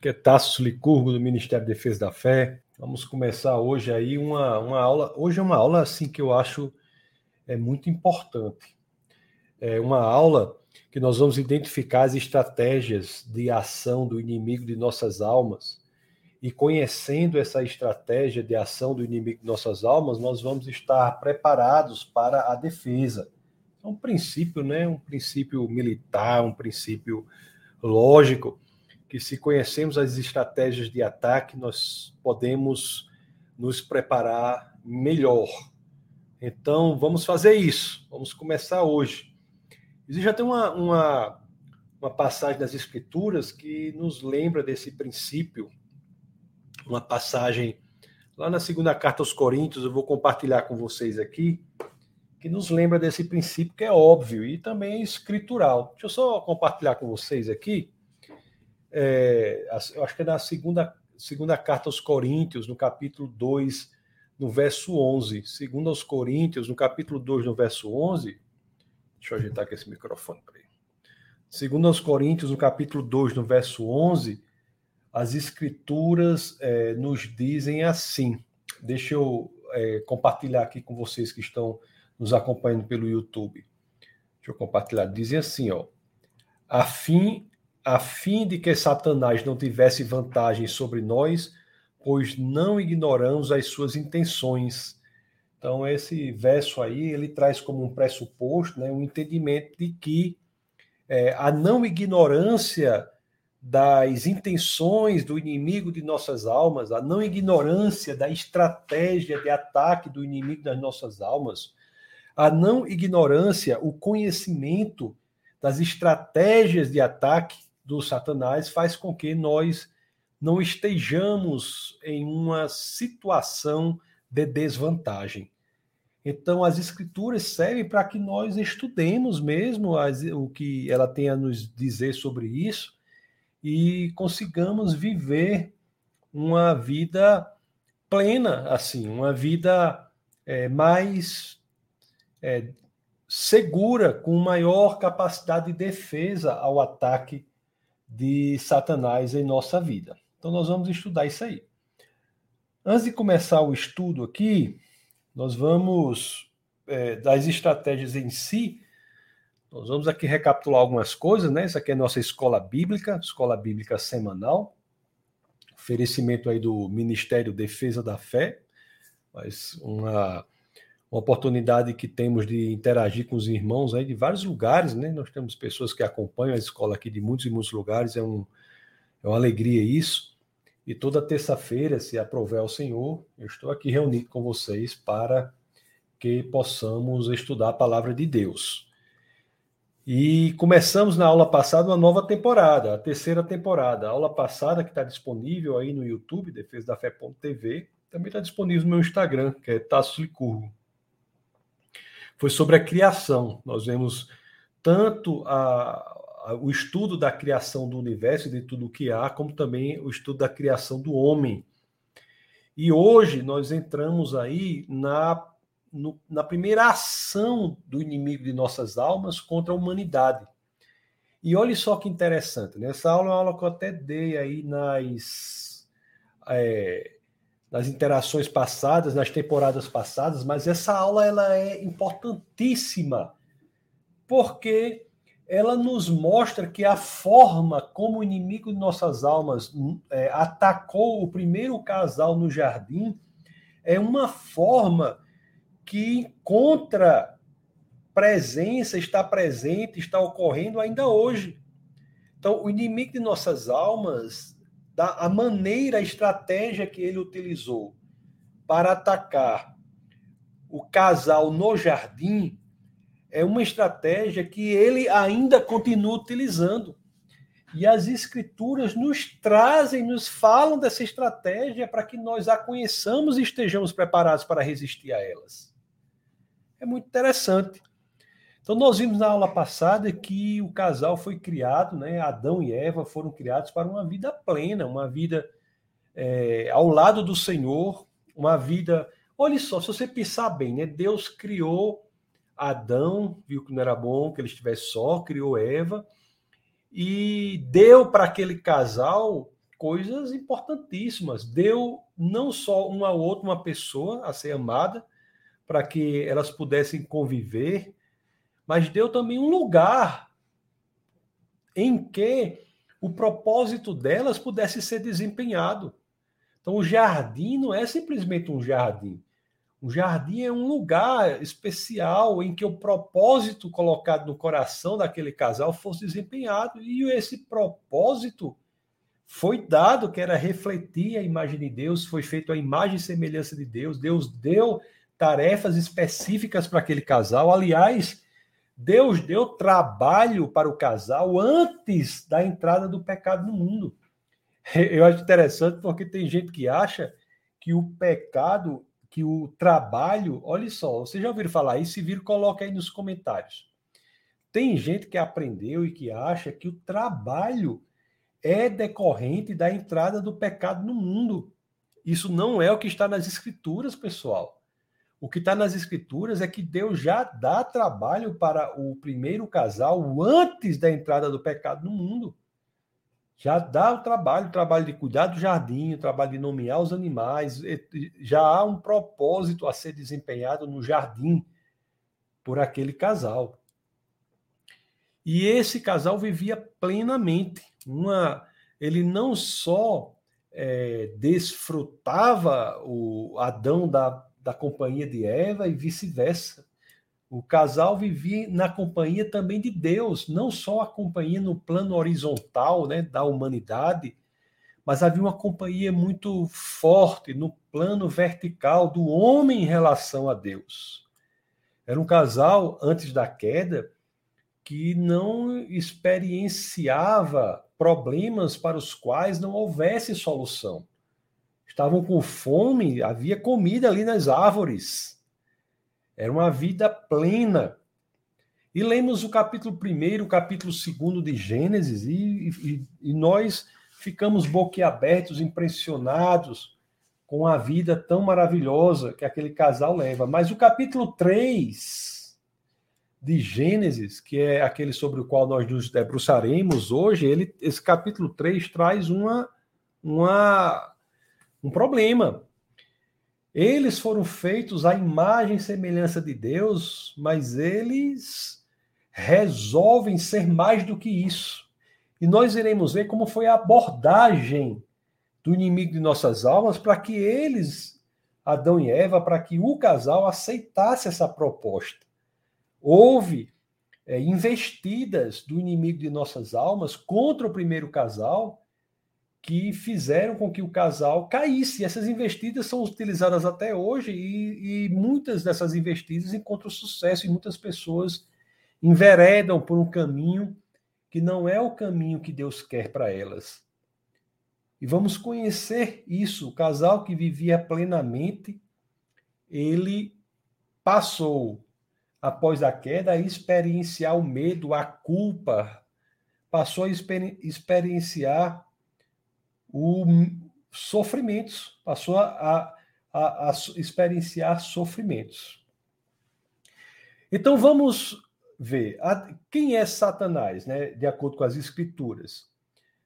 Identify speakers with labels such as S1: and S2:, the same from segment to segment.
S1: que é Tasso Licurgo, do Ministério da Defesa da Fé. Vamos começar hoje aí uma, uma aula. Hoje é uma aula assim que eu acho é muito importante. É uma aula que nós vamos identificar as estratégias de ação do inimigo de nossas almas. E conhecendo essa estratégia de ação do inimigo de nossas almas, nós vamos estar preparados para a defesa. É um princípio, né? Um princípio militar, um princípio lógico que se conhecemos as estratégias de ataque, nós podemos nos preparar melhor. Então, vamos fazer isso. Vamos começar hoje. Existe tem uma, uma, uma passagem das Escrituras que nos lembra desse princípio. Uma passagem lá na segunda carta aos Coríntios, eu vou compartilhar com vocês aqui, que nos lembra desse princípio que é óbvio e também é escritural. Deixa eu só compartilhar com vocês aqui é, eu acho que é na segunda, segunda carta aos Coríntios, no capítulo 2, no verso 11. Segundo aos Coríntios, no capítulo 2, no verso 11. Deixa eu ajeitar aqui esse microfone. Peraí. Segundo aos Coríntios, no capítulo 2, no verso 11, as escrituras é, nos dizem assim. Deixa eu é, compartilhar aqui com vocês que estão nos acompanhando pelo YouTube. Deixa eu compartilhar. Dizem assim, ó. A fim a fim de que Satanás não tivesse vantagem sobre nós, pois não ignoramos as suas intenções. Então, esse verso aí, ele traz como um pressuposto, né, um entendimento de que é, a não ignorância das intenções do inimigo de nossas almas, a não ignorância da estratégia de ataque do inimigo das nossas almas, a não ignorância, o conhecimento das estratégias de ataque do Satanás faz com que nós não estejamos em uma situação de desvantagem. Então, as escrituras servem para que nós estudemos mesmo as, o que ela tem a nos dizer sobre isso e consigamos viver uma vida plena, assim, uma vida é, mais é, segura, com maior capacidade de defesa ao ataque de Satanás em nossa vida. Então, nós vamos estudar isso aí. Antes de começar o estudo aqui, nós vamos, é, das estratégias em si, nós vamos aqui recapitular algumas coisas, né? Isso aqui é nossa escola bíblica, escola bíblica semanal, oferecimento aí do Ministério Defesa da Fé, mas uma uma oportunidade que temos de interagir com os irmãos aí de vários lugares, né? Nós temos pessoas que acompanham a escola aqui de muitos e muitos lugares, é, um, é uma alegria isso. E toda terça-feira, se aprover ao Senhor, eu estou aqui reunido com vocês para que possamos estudar a palavra de Deus. E começamos na aula passada uma nova temporada, a terceira temporada. A aula passada, que está disponível aí no YouTube, Defesa da Fé.tv, também está disponível no meu Instagram, que é Tasso Licurgo foi sobre a criação. Nós vemos tanto a, a, o estudo da criação do universo e de tudo o que há, como também o estudo da criação do homem. E hoje nós entramos aí na, no, na primeira ação do inimigo de nossas almas contra a humanidade. E olhe só que interessante, nessa aula é uma aula que eu até dei aí nas. É, nas interações passadas, nas temporadas passadas, mas essa aula ela é importantíssima porque ela nos mostra que a forma como o inimigo de nossas almas é, atacou o primeiro casal no jardim é uma forma que encontra presença, está presente, está ocorrendo ainda hoje. Então, o inimigo de nossas almas da a maneira, a estratégia que ele utilizou para atacar o casal no jardim é uma estratégia que ele ainda continua utilizando. E as escrituras nos trazem, nos falam dessa estratégia para que nós a conheçamos e estejamos preparados para resistir a elas. É muito interessante. Então, nós vimos na aula passada que o casal foi criado, né? Adão e Eva foram criados para uma vida plena, uma vida é, ao lado do Senhor, uma vida. Olha só, se você pensar bem, né? Deus criou Adão, viu que não era bom que ele estivesse só, criou Eva e deu para aquele casal coisas importantíssimas. Deu não só um ao outro uma pessoa a ser amada, para que elas pudessem conviver, mas deu também um lugar em que o propósito delas pudesse ser desempenhado. Então, o jardim não é simplesmente um jardim. O jardim é um lugar especial em que o propósito colocado no coração daquele casal fosse desempenhado. E esse propósito foi dado, que era refletir a imagem de Deus, foi feito a imagem e semelhança de Deus. Deus deu tarefas específicas para aquele casal. Aliás, Deus deu trabalho para o casal antes da entrada do pecado no mundo. Eu acho interessante porque tem gente que acha que o pecado que o trabalho, olha só, vocês já ouviram falar isso? Se viram, coloca aí nos comentários. Tem gente que aprendeu e que acha que o trabalho é decorrente da entrada do pecado no mundo. Isso não é o que está nas escrituras, pessoal. O que está nas escrituras é que Deus já dá trabalho para o primeiro casal antes da entrada do pecado no mundo já dá o trabalho, o trabalho de cuidar do jardim, o trabalho de nomear os animais, já há um propósito a ser desempenhado no jardim por aquele casal. E esse casal vivia plenamente. Uma, ele não só é, desfrutava o Adão da, da companhia de Eva e vice-versa. O casal vivia na companhia também de Deus, não só a companhia no plano horizontal né, da humanidade, mas havia uma companhia muito forte no plano vertical do homem em relação a Deus. Era um casal, antes da queda, que não experienciava problemas para os quais não houvesse solução. Estavam com fome, havia comida ali nas árvores era uma vida plena. E lemos o capítulo 1, o capítulo 2 de Gênesis, e, e, e nós ficamos boquiabertos, impressionados com a vida tão maravilhosa que aquele casal leva. Mas o capítulo 3 de Gênesis, que é aquele sobre o qual nós nos debruçaremos hoje, ele, esse capítulo 3 traz uma, uma, um problema. Eles foram feitos à imagem e semelhança de Deus, mas eles resolvem ser mais do que isso. E nós iremos ver como foi a abordagem do inimigo de nossas almas para que eles, Adão e Eva, para que o casal aceitasse essa proposta. Houve é, investidas do inimigo de nossas almas contra o primeiro casal que fizeram com que o casal caísse. Essas investidas são utilizadas até hoje e, e muitas dessas investidas encontram sucesso e muitas pessoas enveredam por um caminho que não é o caminho que Deus quer para elas. E vamos conhecer isso. O casal que vivia plenamente, ele passou, após a queda, a experienciar o medo, a culpa, passou a experienciar o sofrimentos, passou a, a, a experienciar sofrimentos. Então vamos ver a, quem é Satanás, né? De acordo com as escrituras.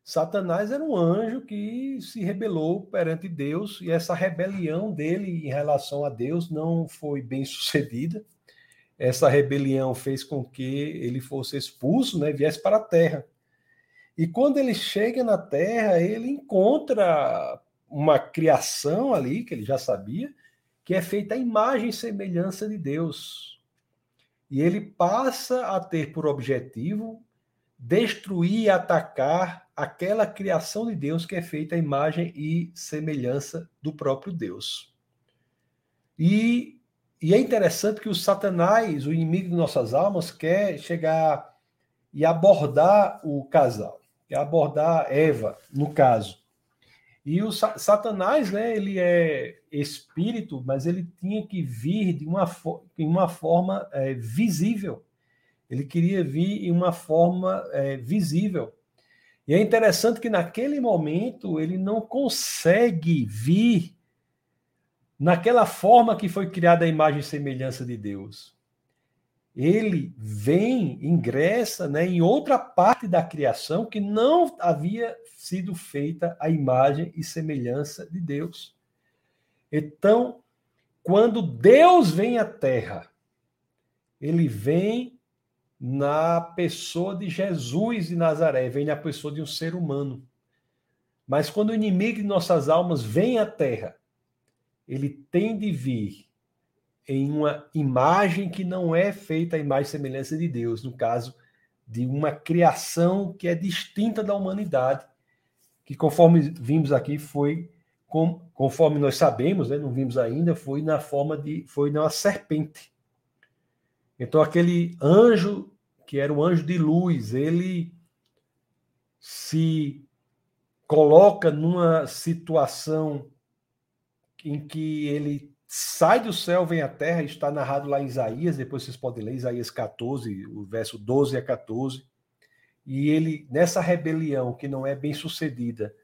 S1: Satanás era um anjo que se rebelou perante Deus e essa rebelião dele em relação a Deus não foi bem sucedida. Essa rebelião fez com que ele fosse expulso, né? Viesse para a terra. E quando ele chega na Terra, ele encontra uma criação ali, que ele já sabia, que é feita a imagem e semelhança de Deus. E ele passa a ter por objetivo destruir e atacar aquela criação de Deus que é feita a imagem e semelhança do próprio Deus. E, e é interessante que o Satanás, o inimigo de nossas almas, quer chegar e abordar o casal abordar Eva, no caso. E o Satanás, né, ele é espírito, mas ele tinha que vir de uma, em uma forma é, visível. Ele queria vir em uma forma é, visível. E é interessante que naquele momento ele não consegue vir naquela forma que foi criada a imagem e semelhança de Deus. Ele vem, ingressa né, em outra parte da criação que não havia sido feita a imagem e semelhança de Deus. Então, quando Deus vem à Terra, ele vem na pessoa de Jesus de Nazaré, vem na pessoa de um ser humano. Mas quando o inimigo de nossas almas vem à Terra, ele tem de vir em uma imagem que não é feita a imagem e semelhança de Deus, no caso de uma criação que é distinta da humanidade, que conforme vimos aqui foi conforme nós sabemos, né, não vimos ainda, foi na forma de foi na serpente. Então aquele anjo que era um anjo de luz, ele se coloca numa situação em que ele sai do céu, vem à terra, está narrado lá em Isaías, depois vocês podem ler Isaías 14, o verso 12 a 14. E ele, nessa rebelião que não é bem sucedida,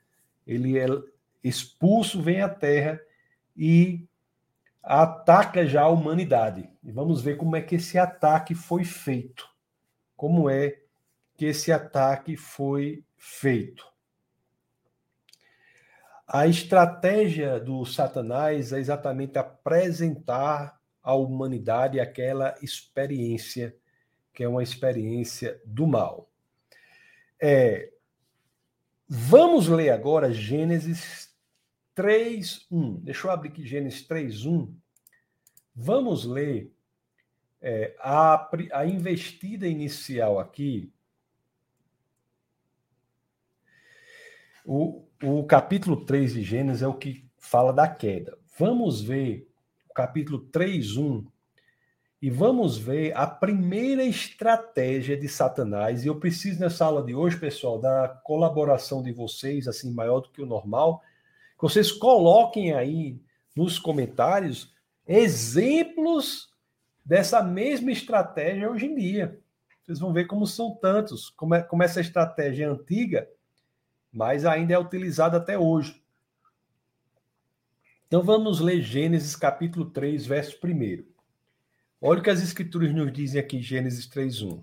S1: ele é expulso, vem à terra e ataca já a humanidade. E vamos ver como é que esse ataque foi feito. Como é que esse ataque foi feito. A estratégia do Satanás é exatamente apresentar à humanidade aquela experiência que é uma experiência do mal. É, vamos ler agora Gênesis 3:1. Deixa eu abrir aqui Gênesis 3:1. Vamos ler é, a, a investida inicial aqui. O, o capítulo 3 de Gênesis é o que fala da queda. Vamos ver o capítulo 3, 1 e vamos ver a primeira estratégia de Satanás. E eu preciso nessa aula de hoje, pessoal, da colaboração de vocês, assim, maior do que o normal, que vocês coloquem aí nos comentários exemplos dessa mesma estratégia hoje em dia. Vocês vão ver como são tantos, como, é, como essa estratégia é antiga mas ainda é utilizado até hoje. Então vamos ler Gênesis capítulo 3, verso 1. Olha o que as escrituras nos dizem aqui, Gênesis 3, 1.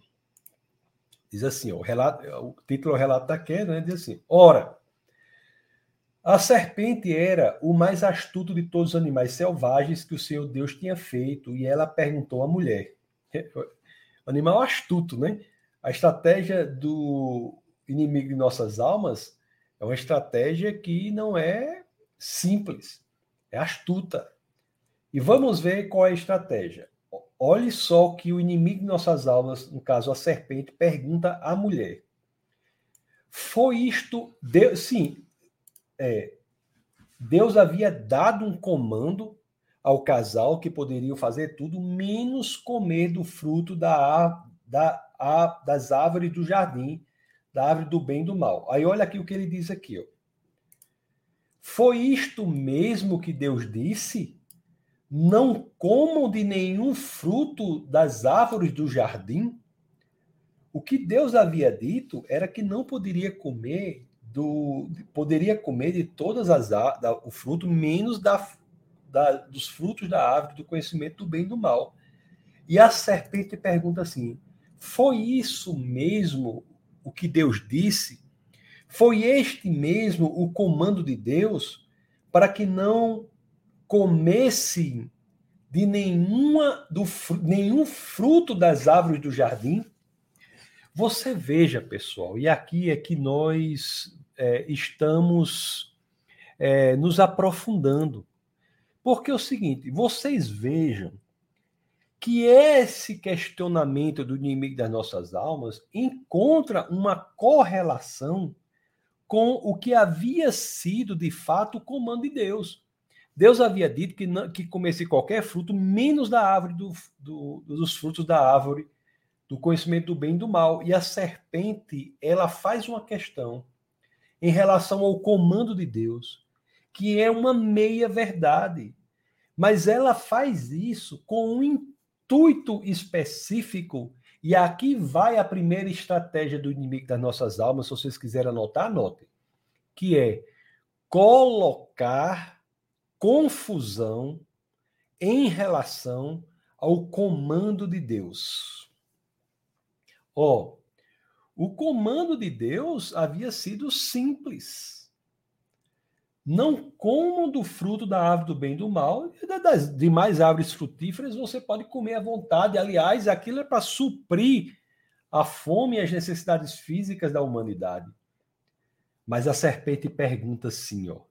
S1: Diz assim, ó, o, relato, o título é o relato da queda, né? diz assim, ora, a serpente era o mais astuto de todos os animais selvagens que o Senhor Deus tinha feito, e ela perguntou à mulher. Animal astuto, né? A estratégia do inimigo de nossas almas é uma estratégia que não é simples, é astuta. E vamos ver qual é a estratégia. Olhe só que o inimigo de nossas almas, no caso a serpente, pergunta à mulher. Foi isto. Deus, sim, é, Deus havia dado um comando ao casal que poderiam fazer tudo menos comer do fruto da, da, das árvores do jardim da árvore do bem e do mal. Aí olha aqui o que ele diz aqui, ó. Foi isto mesmo que Deus disse? Não comam de nenhum fruto das árvores do jardim? O que Deus havia dito era que não poderia comer do poderia comer de todas as da, o fruto menos da, da, dos frutos da árvore do conhecimento do bem e do mal. E a serpente pergunta assim: Foi isso mesmo o que Deus disse, foi este mesmo o comando de Deus para que não comessem de nenhuma do nenhum fruto das árvores do jardim. Você veja, pessoal, e aqui é que nós é, estamos é, nos aprofundando. Porque é o seguinte, vocês vejam que esse questionamento do inimigo das nossas almas encontra uma correlação com o que havia sido de fato o comando de Deus. Deus havia dito que, não, que comesse qualquer fruto, menos da árvore do, do, dos frutos da árvore do conhecimento do bem e do mal. E a serpente, ela faz uma questão em relação ao comando de Deus, que é uma meia verdade. Mas ela faz isso com um intuito específico, e aqui vai a primeira estratégia do inimigo das nossas almas, se vocês quiserem anotar, anotem, que é colocar confusão em relação ao comando de Deus. Ó, o comando de Deus havia sido simples. Não comam do fruto da árvore do bem e do mal, e das demais árvores frutíferas você pode comer à vontade. Aliás, aquilo é para suprir a fome e as necessidades físicas da humanidade. Mas a serpente pergunta assim, ó: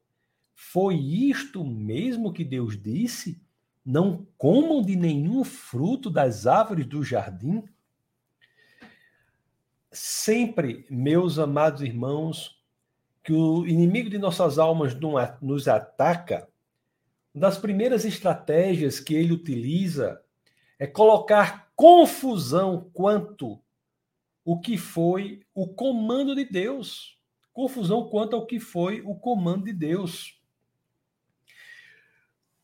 S1: Foi isto mesmo que Deus disse? Não comam de nenhum fruto das árvores do jardim? Sempre, meus amados irmãos, que o inimigo de nossas almas nos ataca, uma das primeiras estratégias que ele utiliza é colocar confusão quanto o que foi o comando de Deus. Confusão quanto ao que foi o comando de Deus.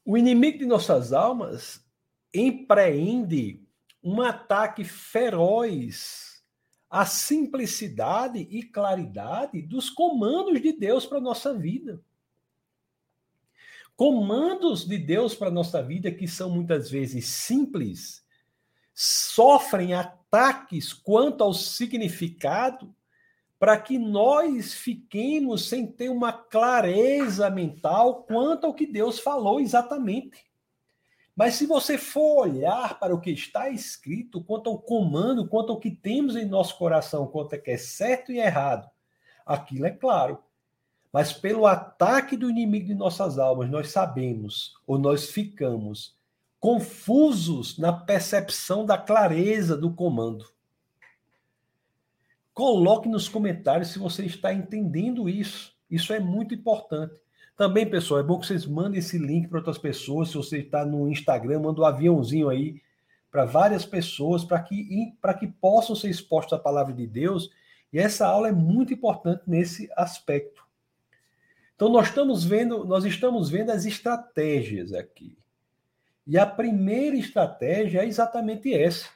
S1: O inimigo de nossas almas empreende um ataque feroz à simplicidade e claridade dos comandos de Deus para a nossa vida. Comandos de Deus para a nossa vida que são muitas vezes simples, sofrem ataques quanto ao significado para que nós fiquemos sem ter uma clareza mental quanto ao que Deus falou exatamente. Mas se você for olhar para o que está escrito, quanto ao comando, quanto ao que temos em nosso coração, quanto é que é certo e errado, aquilo é claro. Mas pelo ataque do inimigo de nossas almas, nós sabemos, ou nós ficamos confusos na percepção da clareza do comando. Coloque nos comentários se você está entendendo isso. Isso é muito importante. Também, pessoal, é bom que vocês mandem esse link para outras pessoas. Se você está no Instagram, manda um aviãozinho aí para várias pessoas, para que, que possam ser expostos à palavra de Deus. E essa aula é muito importante nesse aspecto. Então, nós estamos vendo, nós estamos vendo as estratégias aqui. E a primeira estratégia é exatamente essa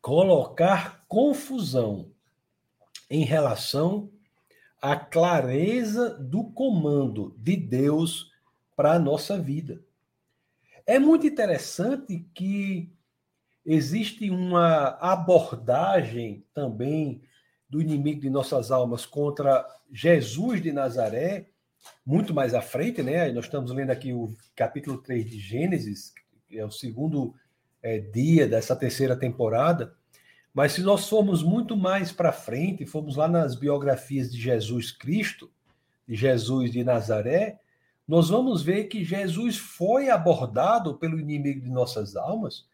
S1: colocar confusão em relação à clareza do comando de Deus para a nossa vida. É muito interessante que existe uma abordagem também do inimigo de nossas almas contra Jesus de Nazaré, muito mais à frente, né? Nós estamos lendo aqui o capítulo 3 de Gênesis, que é o segundo é, dia dessa terceira temporada. Mas se nós formos muito mais para frente, formos lá nas biografias de Jesus Cristo, de Jesus de Nazaré, nós vamos ver que Jesus foi abordado pelo inimigo de nossas almas.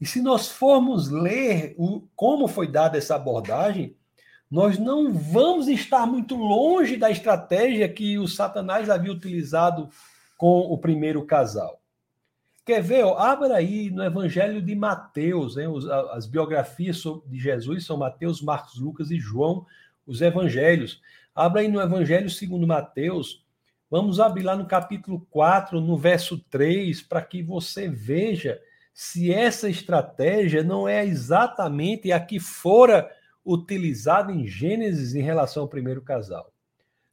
S1: E se nós formos ler o, como foi dada essa abordagem, nós não vamos estar muito longe da estratégia que o Satanás havia utilizado com o primeiro casal. Quer ver? Ó, abra aí no Evangelho de Mateus, né? as biografias de Jesus são Mateus, Marcos, Lucas e João, os evangelhos. Abra aí no Evangelho segundo Mateus. Vamos abrir lá no capítulo 4, no verso 3, para que você veja se essa estratégia não é exatamente a que fora utilizada em Gênesis em relação ao primeiro casal.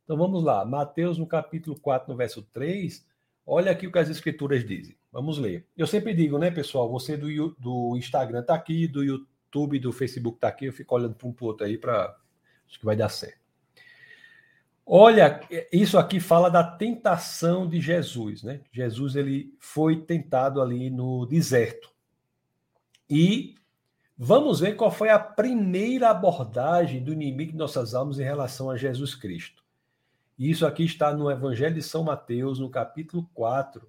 S1: Então vamos lá, Mateus no capítulo 4, no verso 3, olha aqui o que as escrituras dizem. Vamos ler. Eu sempre digo, né, pessoal? Você do, do Instagram tá aqui, do YouTube, do Facebook tá aqui. Eu fico olhando para um para outro aí para. Acho que vai dar certo. Olha, isso aqui fala da tentação de Jesus, né? Jesus ele foi tentado ali no deserto. E vamos ver qual foi a primeira abordagem do inimigo de nossas almas em relação a Jesus Cristo. Isso aqui está no Evangelho de São Mateus, no capítulo 4,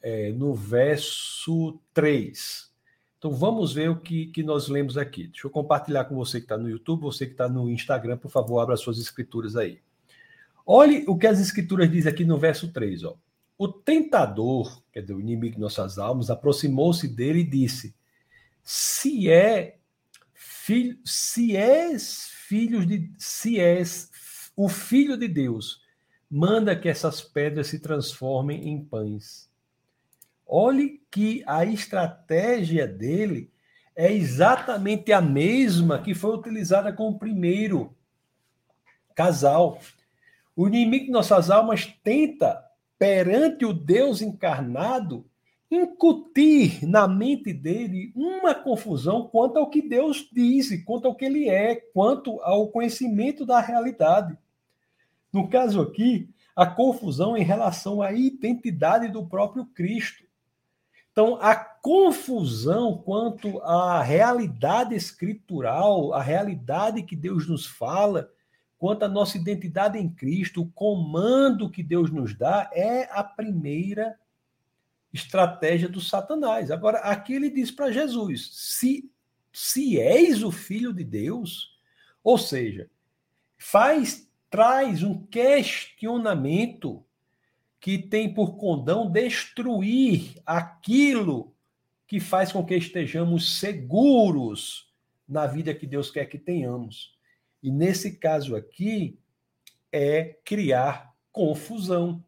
S1: é, no verso 3. Então vamos ver o que, que nós lemos aqui. Deixa eu compartilhar com você que está no YouTube, você que está no Instagram, por favor, abra suas escrituras aí. Olhe o que as escrituras dizem aqui no verso 3. Ó. O tentador, quer dizer, o inimigo de nossas almas, aproximou-se dele e disse: Se é filho, se és filho de, se és o filho de Deus, manda que essas pedras se transformem em pães. Olhe que a estratégia dele é exatamente a mesma que foi utilizada com o primeiro casal. O inimigo de nossas almas tenta, perante o Deus encarnado, incutir na mente dele uma confusão quanto ao que Deus diz, quanto ao que ele é, quanto ao conhecimento da realidade. No caso aqui, a confusão em relação à identidade do próprio Cristo. Então, a confusão quanto à realidade escritural, a realidade que Deus nos fala, quanto à nossa identidade em Cristo, o comando que Deus nos dá, é a primeira estratégia do Satanás. Agora, aqui ele diz para Jesus: se, se és o filho de Deus, ou seja, faz, traz um questionamento que tem por condão destruir aquilo que faz com que estejamos seguros na vida que Deus quer que tenhamos. E nesse caso aqui, é criar confusão.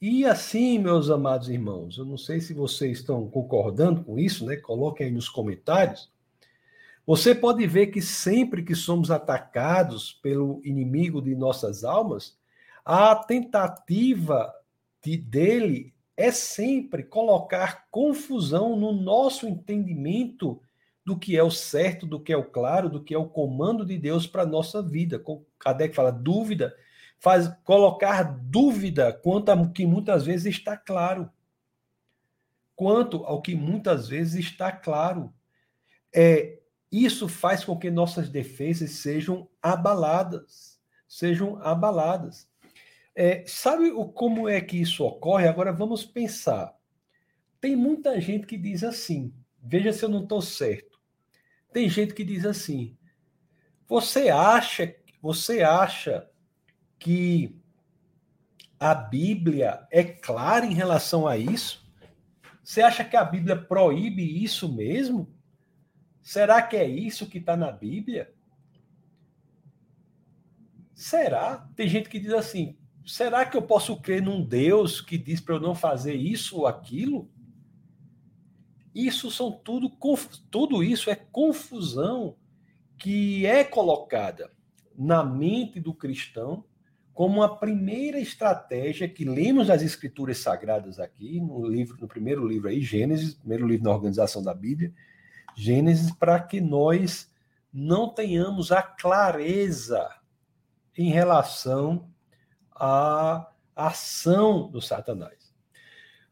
S1: E assim, meus amados irmãos, eu não sei se vocês estão concordando com isso, né? Coloquem aí nos comentários. Você pode ver que sempre que somos atacados pelo inimigo de nossas almas, a tentativa de, dele é sempre colocar confusão no nosso entendimento do que é o certo, do que é o claro, do que é o comando de Deus para a nossa vida. Kardec fala dúvida faz colocar dúvida quanto ao que muitas vezes está claro. Quanto ao que muitas vezes está claro. É, isso faz com que nossas defesas sejam abaladas. Sejam abaladas. É, sabe o, como é que isso ocorre? Agora vamos pensar. Tem muita gente que diz assim, veja se eu não estou certo. Tem gente que diz assim: você acha, você acha que a Bíblia é clara em relação a isso? Você acha que a Bíblia proíbe isso mesmo? Será que é isso que está na Bíblia? Será? Tem gente que diz assim: será que eu posso crer num Deus que diz para eu não fazer isso ou aquilo? Isso são tudo, tudo isso é confusão que é colocada na mente do cristão como uma primeira estratégia que lemos nas escrituras sagradas aqui, no livro, no primeiro livro aí, Gênesis, primeiro livro da organização da Bíblia, Gênesis, para que nós não tenhamos a clareza em relação à ação do Satanás.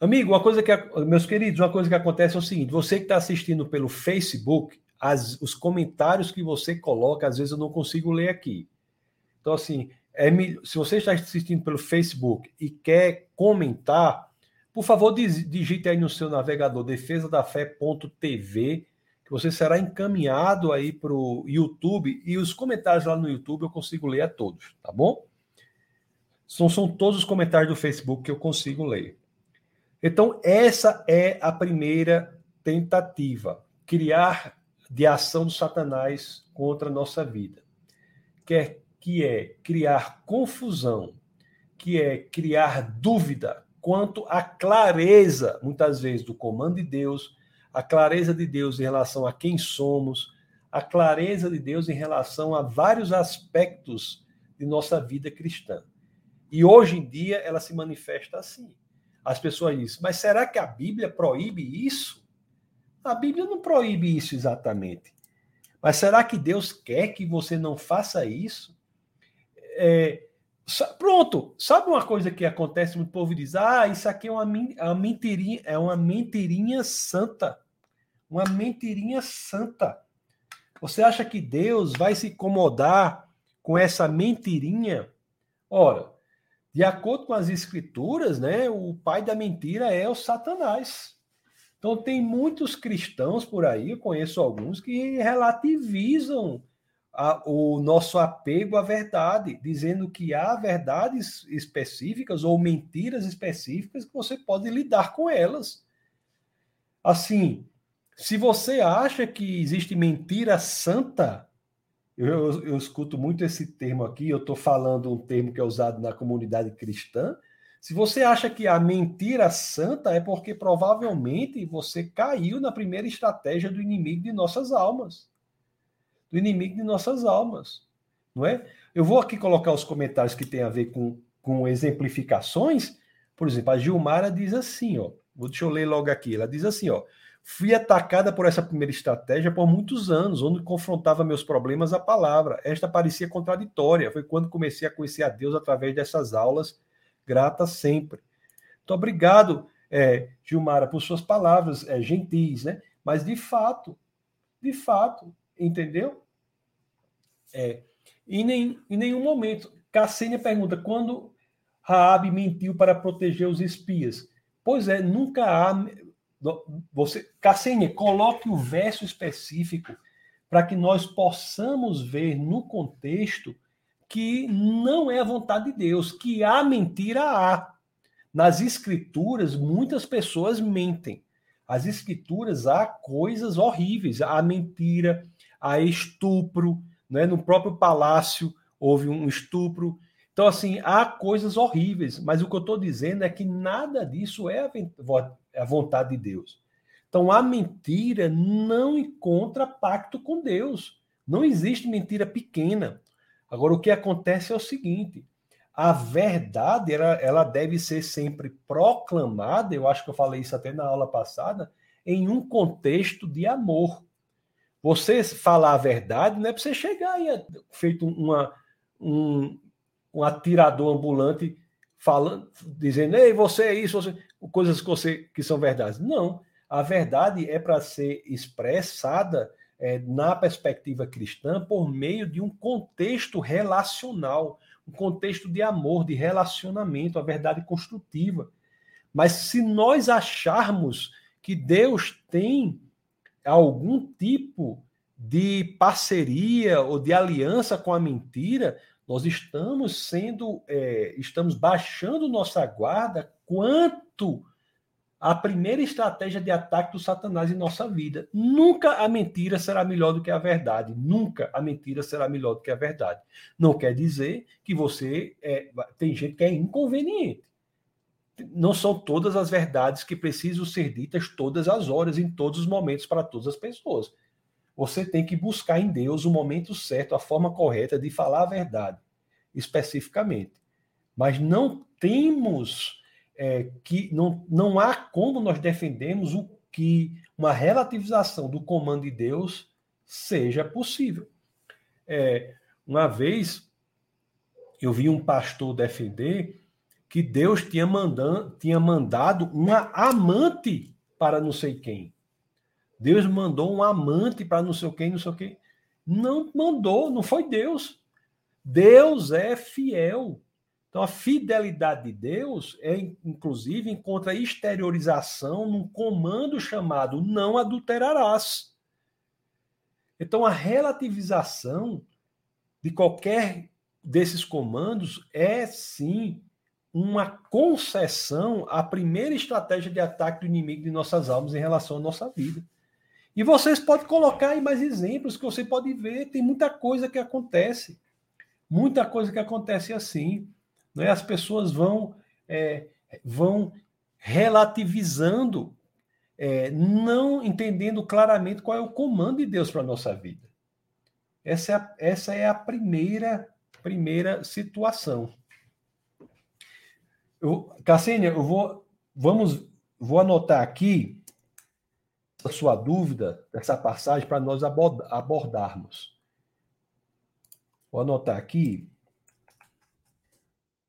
S1: Amigo, uma coisa que meus queridos, uma coisa que acontece é o seguinte: você que está assistindo pelo Facebook, as, os comentários que você coloca, às vezes eu não consigo ler aqui. Então, assim, é, se você está assistindo pelo Facebook e quer comentar, por favor, digite aí no seu navegador defesadafé.tv, que você será encaminhado aí para o YouTube e os comentários lá no YouTube eu consigo ler a todos, tá bom? São, são todos os comentários do Facebook que eu consigo ler. Então, essa é a primeira tentativa, criar de ação do Satanás contra a nossa vida. Quer que é criar confusão, que é criar dúvida quanto à clareza, muitas vezes, do comando de Deus, a clareza de Deus em relação a quem somos, a clareza de Deus em relação a vários aspectos de nossa vida cristã. E hoje em dia ela se manifesta assim. As pessoas dizem, mas será que a Bíblia proíbe isso? A Bíblia não proíbe isso exatamente. Mas será que Deus quer que você não faça isso? É, pronto, sabe uma coisa que acontece? O povo diz: ah, isso aqui é uma, uma mentirinha, é uma mentirinha santa. Uma mentirinha santa. Você acha que Deus vai se incomodar com essa mentirinha? Ora, de acordo com as escrituras, né, o pai da mentira é o Satanás. Então tem muitos cristãos por aí, eu conheço alguns que relativizam a, o nosso apego à verdade, dizendo que há verdades específicas ou mentiras específicas que você pode lidar com elas. Assim, se você acha que existe mentira santa, eu, eu, eu escuto muito esse termo aqui, eu estou falando um termo que é usado na comunidade cristã. Se você acha que a mentira santa é porque provavelmente você caiu na primeira estratégia do inimigo de nossas almas do inimigo de nossas almas, não é? Eu vou aqui colocar os comentários que tem a ver com, com exemplificações. Por exemplo, a Gilmara diz assim, ó, Deixa eu ler logo aqui. Ela diz assim, ó. Fui atacada por essa primeira estratégia por muitos anos, onde confrontava meus problemas à palavra. Esta parecia contraditória. Foi quando comecei a conhecer a Deus através dessas aulas. Grata sempre. Muito obrigado, é, Gilmara, por suas palavras é, gentis, né? Mas de fato, de fato, entendeu? É, em, nem, em nenhum momento. Cassênia pergunta: quando Raabe mentiu para proteger os espias? Pois é, nunca há você, Cassini, coloque o verso específico para que nós possamos ver no contexto que não é a vontade de Deus, que há mentira há. Nas escrituras, muitas pessoas mentem. As escrituras há coisas horríveis, há mentira, há estupro, né? no próprio palácio houve um estupro. Então, assim, há coisas horríveis, mas o que eu estou dizendo é que nada disso é a vontade de Deus. Então, a mentira não encontra pacto com Deus. Não existe mentira pequena. Agora, o que acontece é o seguinte: a verdade ela, ela deve ser sempre proclamada, eu acho que eu falei isso até na aula passada, em um contexto de amor. Você falar a verdade não é para você chegar e feito uma, um, um atirador ambulante falando, dizendo, ei, você é isso, você... coisas que, você, que são verdades. Não. A verdade é para ser expressada é, na perspectiva cristã por meio de um contexto relacional, um contexto de amor, de relacionamento, a verdade construtiva. Mas se nós acharmos que Deus tem algum tipo de parceria ou de aliança com a mentira, nós estamos sendo, é, estamos baixando nossa guarda quanto à primeira estratégia de ataque do Satanás em nossa vida. Nunca a mentira será melhor do que a verdade. Nunca a mentira será melhor do que a verdade. Não quer dizer que você é, tem gente que é inconveniente. Não são todas as verdades que precisam ser ditas todas as horas, em todos os momentos, para todas as pessoas você tem que buscar em Deus o momento certo, a forma correta de falar a verdade, especificamente. Mas não temos é, que não, não há como nós defendemos o que uma relativização do comando de Deus seja possível. É, uma vez eu vi um pastor defender que Deus tinha, mandando, tinha mandado uma amante para não sei quem. Deus mandou um amante para não sei quem, não sei quem. Não mandou, não foi Deus. Deus é fiel. Então, a fidelidade de Deus é, inclusive, encontra exteriorização num comando chamado não adulterarás. Então, a relativização de qualquer desses comandos é, sim, uma concessão à primeira estratégia de ataque do inimigo de nossas almas em relação à nossa vida. E vocês podem colocar aí mais exemplos que você pode ver, tem muita coisa que acontece. Muita coisa que acontece assim. Né? As pessoas vão, é, vão relativizando, é, não entendendo claramente qual é o comando de Deus para a nossa vida. Essa é a, essa é a primeira, primeira situação. Eu, eu vou, vamos, vou anotar aqui a sua dúvida dessa passagem para nós abordarmos. Vou anotar aqui.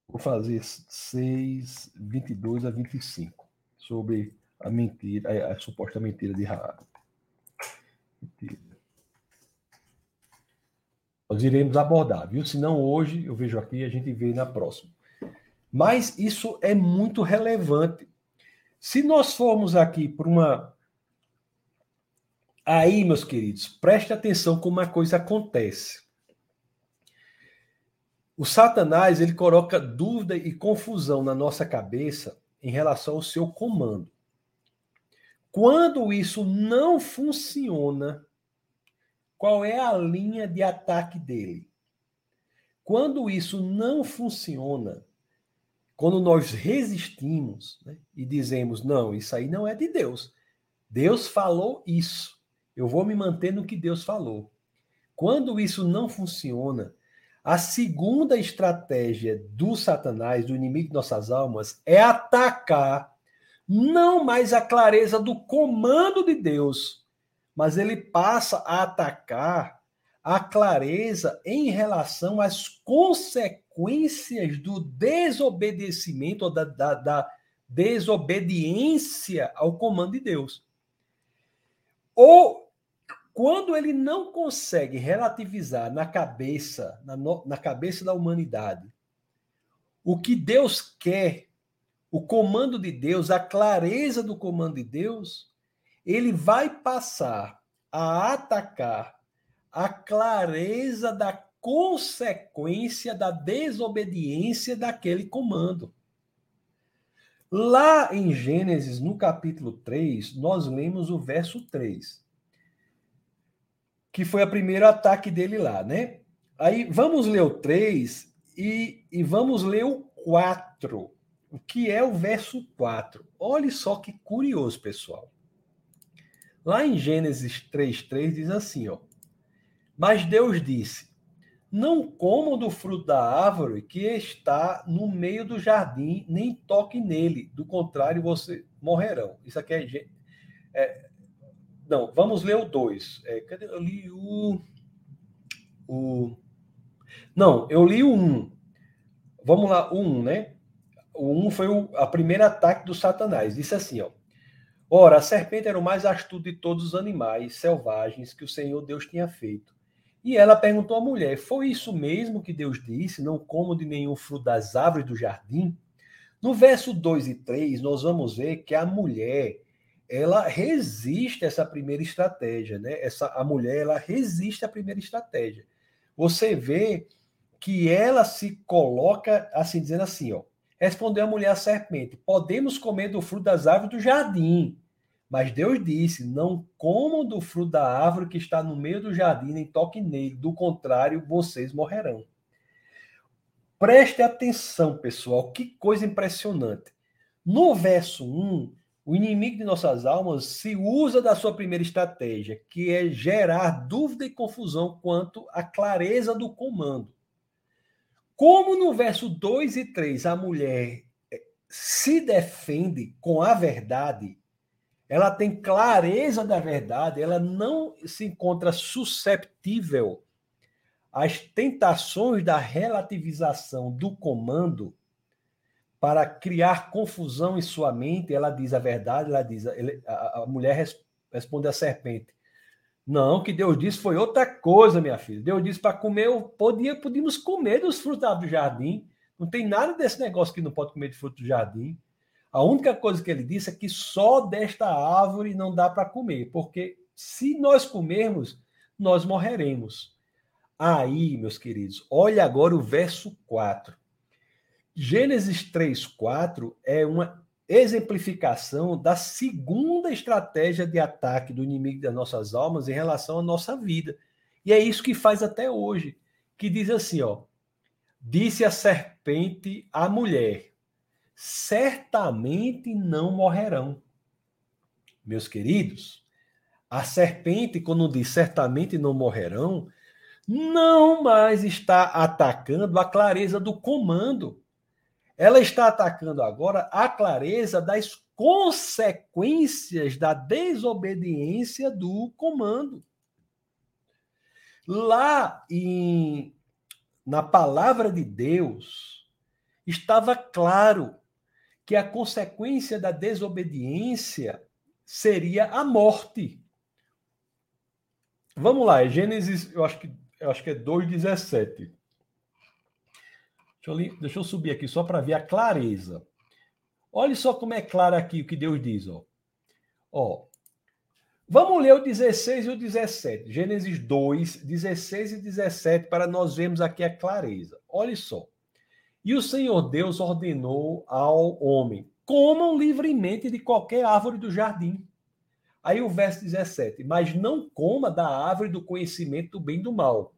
S1: Vou fazer 6, 22 a 25 sobre a mentira, a, a suposta mentira de Raab. Nós iremos abordar, viu? Se não hoje, eu vejo aqui, a gente vê na próxima. Mas isso é muito relevante. Se nós formos aqui para uma Aí, meus queridos, preste atenção como a coisa acontece. O Satanás ele coloca dúvida e confusão na nossa cabeça em relação ao seu comando. Quando isso não funciona, qual é a linha de ataque dele? Quando isso não funciona, quando nós resistimos né, e dizemos, não, isso aí não é de Deus. Deus falou isso. Eu vou me manter no que Deus falou. Quando isso não funciona, a segunda estratégia do Satanás, do inimigo de nossas almas, é atacar não mais a clareza do comando de Deus, mas ele passa a atacar a clareza em relação às consequências do desobedecimento ou da, da, da desobediência ao comando de Deus. Ou quando ele não consegue relativizar na cabeça, na, na cabeça da humanidade, o que Deus quer, o comando de Deus, a clareza do comando de Deus, ele vai passar a atacar a clareza da consequência da desobediência daquele comando. Lá em Gênesis, no capítulo 3, nós lemos o verso 3 que foi o primeiro ataque dele lá, né? Aí vamos ler o 3 e, e vamos ler o 4. O que é o verso 4? Olhe só que curioso, pessoal. Lá em Gênesis 3:3 diz assim, ó: Mas Deus disse: Não comam do fruto da árvore que está no meio do jardim, nem toquem nele, do contrário vocês morrerão. Isso aqui é, é não, vamos ler o 2. É, cadê? Eu li o. o não, eu li o 1. Um. Vamos lá, o 1, um, né? O 1 um foi o a primeiro ataque do Satanás. Disse assim, ó. Ora, a serpente era o mais astuto de todos os animais selvagens que o Senhor Deus tinha feito. E ela perguntou à mulher: Foi isso mesmo que Deus disse? Não como de nenhum fruto das árvores do jardim? No verso 2 e 3, nós vamos ver que a mulher ela resiste a essa primeira estratégia, né? Essa a mulher ela resiste à primeira estratégia. Você vê que ela se coloca assim dizendo assim, ó. Respondeu a mulher à serpente: Podemos comer do fruto das árvores do jardim. Mas Deus disse: Não comam do fruto da árvore que está no meio do jardim, nem toquem nele, do contrário, vocês morrerão. Preste atenção, pessoal, que coisa impressionante. No verso 1, o inimigo de nossas almas se usa da sua primeira estratégia, que é gerar dúvida e confusão quanto à clareza do comando. Como no verso 2 e 3 a mulher eh, se defende com a verdade, ela tem clareza da verdade, ela não se encontra susceptível às tentações da relativização do comando, para criar confusão em sua mente, ela diz a verdade, ela diz, a, a mulher res, responde à serpente. Não, que Deus disse foi outra coisa, minha filha. Deus disse para comer, podia, podíamos comer dos frutos do jardim. Não tem nada desse negócio que não pode comer de fruto do jardim. A única coisa que ele disse é que só desta árvore não dá para comer, porque se nós comermos, nós morreremos. Aí, meus queridos, olha agora o verso 4. Gênesis 3, 4 é uma exemplificação da segunda estratégia de ataque do inimigo das nossas almas em relação à nossa vida. E é isso que faz até hoje, que diz assim, ó: Disse a serpente à mulher: Certamente não morrerão. Meus queridos, a serpente, quando diz certamente não morrerão, não mais está atacando a clareza do comando ela está atacando agora a clareza das consequências da desobediência do comando. Lá em, na palavra de Deus, estava claro que a consequência da desobediência seria a morte. Vamos lá, Gênesis, eu acho que, eu acho que é 2,17. Deixa deixa eu subir aqui só para ver a clareza. Olha só como é claro aqui o que Deus diz. Ó. Ó, vamos ler o 16 e o 17. Gênesis 2, 16 e 17, para nós vermos aqui a clareza. Olha só. E o Senhor Deus ordenou ao homem: comam livremente de qualquer árvore do jardim. Aí o verso 17: Mas não coma da árvore do conhecimento do bem e do mal.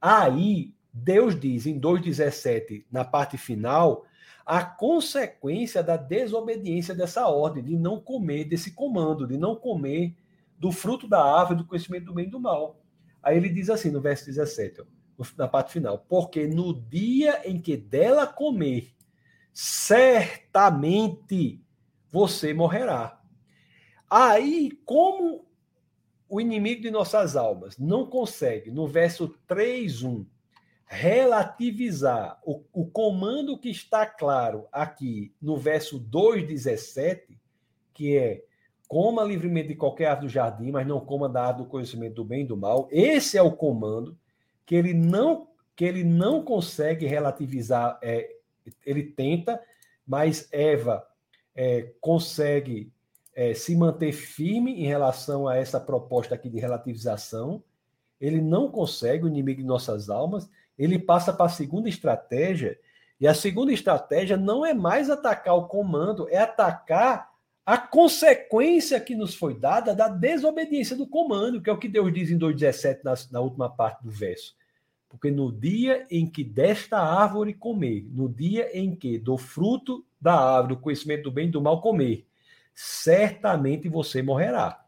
S1: Aí Deus diz em 2,17, na parte final, a consequência da desobediência dessa ordem, de não comer desse comando, de não comer do fruto da árvore do conhecimento do bem e do mal. Aí ele diz assim no verso 17, ó, na parte final: Porque no dia em que dela comer, certamente você morrerá. Aí, como o inimigo de nossas almas não consegue, no verso 3.1, relativizar o, o comando que está claro aqui no verso 2,17, que é coma livremente de qualquer árvore do jardim, mas não coma da árvore do conhecimento do bem e do mal. Esse é o comando que ele não que ele não consegue relativizar. É, ele tenta, mas Eva é, consegue é, se manter firme em relação a essa proposta aqui de relativização. Ele não consegue, o inimigo de nossas almas. Ele passa para a segunda estratégia. E a segunda estratégia não é mais atacar o comando, é atacar a consequência que nos foi dada da desobediência do comando, que é o que Deus diz em 2,17 na, na última parte do verso. Porque no dia em que desta árvore comer, no dia em que do fruto da árvore, do conhecimento do bem e do mal comer, certamente você morrerá.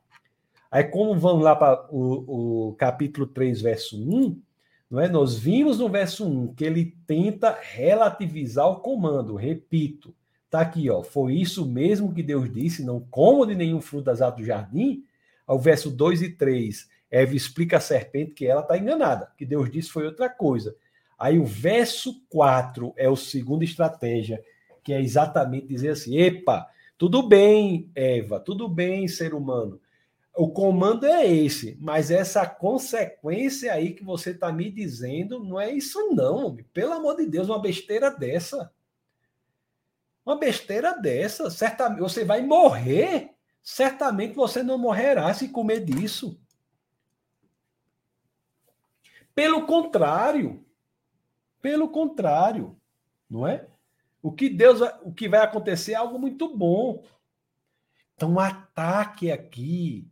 S1: Aí, como vamos lá para o, o, capítulo 3, verso 1, não é? nós vimos no verso 1 que ele tenta relativizar o comando, repito, Está aqui, ó. Foi isso mesmo que Deus disse: não coma de nenhum fruto das árvores do jardim. Ao verso 2 e 3, Eva explica a serpente que ela está enganada, que Deus disse foi outra coisa. Aí o verso 4 é o segundo estratégia, que é exatamente dizer assim: epa, tudo bem, Eva, tudo bem, ser humano. O comando é esse, mas essa consequência aí que você está me dizendo não é isso, não. Pelo amor de Deus, uma besteira dessa. Uma besteira dessa, certamente você vai morrer. Certamente você não morrerá se comer disso. Pelo contrário, pelo contrário, não é? O que Deus, o que vai acontecer é algo muito bom. Então, ataque aqui,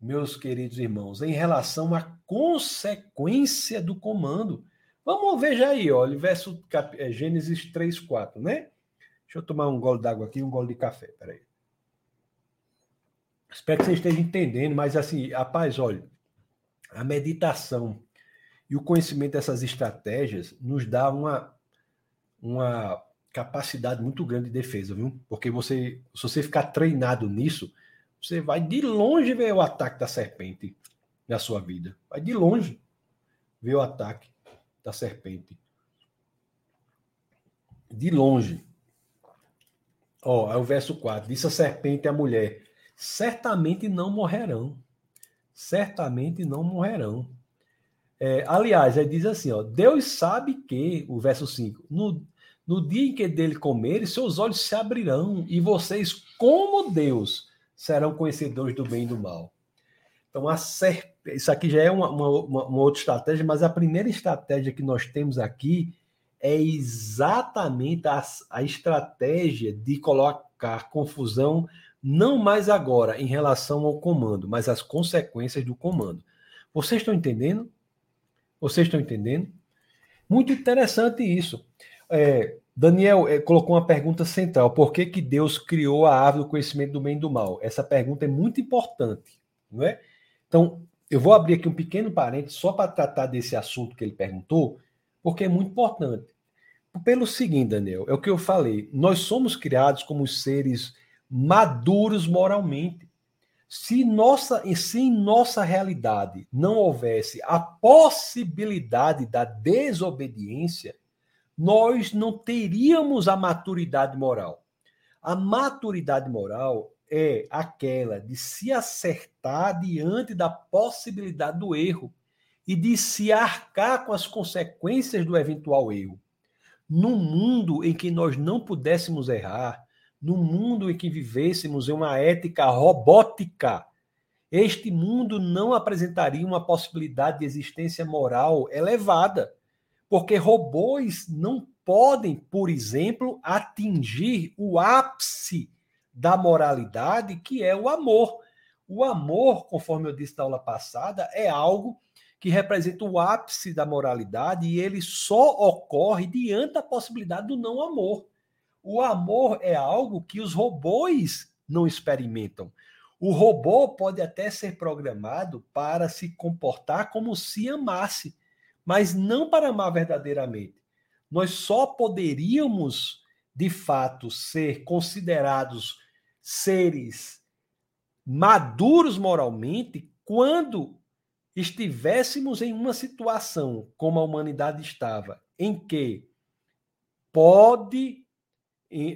S1: meus queridos irmãos, em relação à consequência do comando. Vamos ver já aí, olha, verso é, Gênesis 3, 4, né? Deixa eu tomar um gole d'água aqui um gole de café. Peraí. Espero que você esteja entendendo, mas assim, rapaz, olha, a meditação e o conhecimento dessas estratégias nos dá uma, uma capacidade muito grande de defesa, viu? Porque você, se você ficar treinado nisso, você vai de longe ver o ataque da serpente na sua vida. Vai de longe ver o ataque da serpente. De longe. Ó, é o verso 4. Disse a serpente à mulher: certamente não morrerão. Certamente não morrerão. É, aliás, ele diz assim: ó, Deus sabe que, o verso 5, no, no dia em que dele comerem, seus olhos se abrirão, e vocês, como Deus, serão conhecedores do bem e do mal. Então, a serpente, isso aqui já é uma, uma, uma outra estratégia, mas a primeira estratégia que nós temos aqui é exatamente a, a estratégia de colocar confusão, não mais agora em relação ao comando, mas as consequências do comando. Vocês estão entendendo? Vocês estão entendendo? Muito interessante isso. É, Daniel é, colocou uma pergunta central: por que, que Deus criou a árvore do conhecimento do bem e do mal? Essa pergunta é muito importante, não é? Então, eu vou abrir aqui um pequeno parênteses só para tratar desse assunto que ele perguntou, porque é muito importante pelo seguinte, Daniel, é o que eu falei. Nós somos criados como seres maduros moralmente. Se, nossa, se em nossa realidade não houvesse a possibilidade da desobediência, nós não teríamos a maturidade moral. A maturidade moral é aquela de se acertar diante da possibilidade do erro e de se arcar com as consequências do eventual erro num mundo em que nós não pudéssemos errar, num mundo em que vivêssemos em uma ética robótica, este mundo não apresentaria uma possibilidade de existência moral elevada, porque robôs não podem, por exemplo, atingir o ápice da moralidade, que é o amor. O amor, conforme eu disse na aula passada, é algo que representa o ápice da moralidade e ele só ocorre diante da possibilidade do não amor. O amor é algo que os robôs não experimentam. O robô pode até ser programado para se comportar como se amasse, mas não para amar verdadeiramente. Nós só poderíamos, de fato, ser considerados seres maduros moralmente quando estivéssemos em uma situação como a humanidade estava, em que pode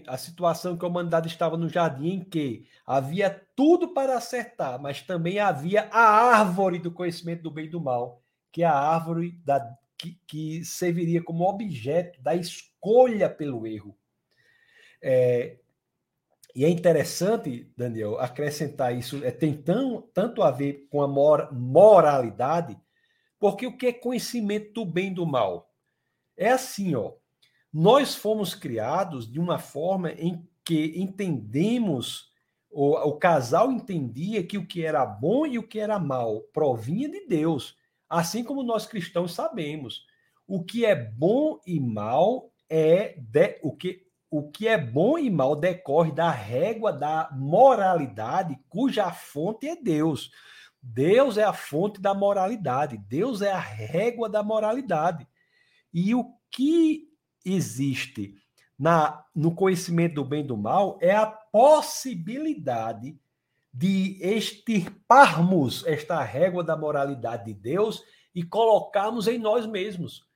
S1: a situação que a humanidade estava no jardim, em que havia tudo para acertar, mas também havia a árvore do conhecimento do bem e do mal, que é a árvore da, que, que serviria como objeto da escolha pelo erro. É, e é interessante, Daniel, acrescentar isso, é, tem tão, tanto a ver com a mor moralidade, porque o que é conhecimento do bem e do mal? É assim, ó. Nós fomos criados de uma forma em que entendemos, o, o casal entendia que o que era bom e o que era mal provinha de Deus, assim como nós cristãos sabemos. O que é bom e mal é de, o que o que é bom e mal decorre da régua da moralidade, cuja fonte é Deus. Deus é a fonte da moralidade, Deus é a régua da moralidade. E o que existe na, no conhecimento do bem e do mal é a possibilidade de extirparmos esta régua da moralidade de Deus e colocarmos em nós mesmos.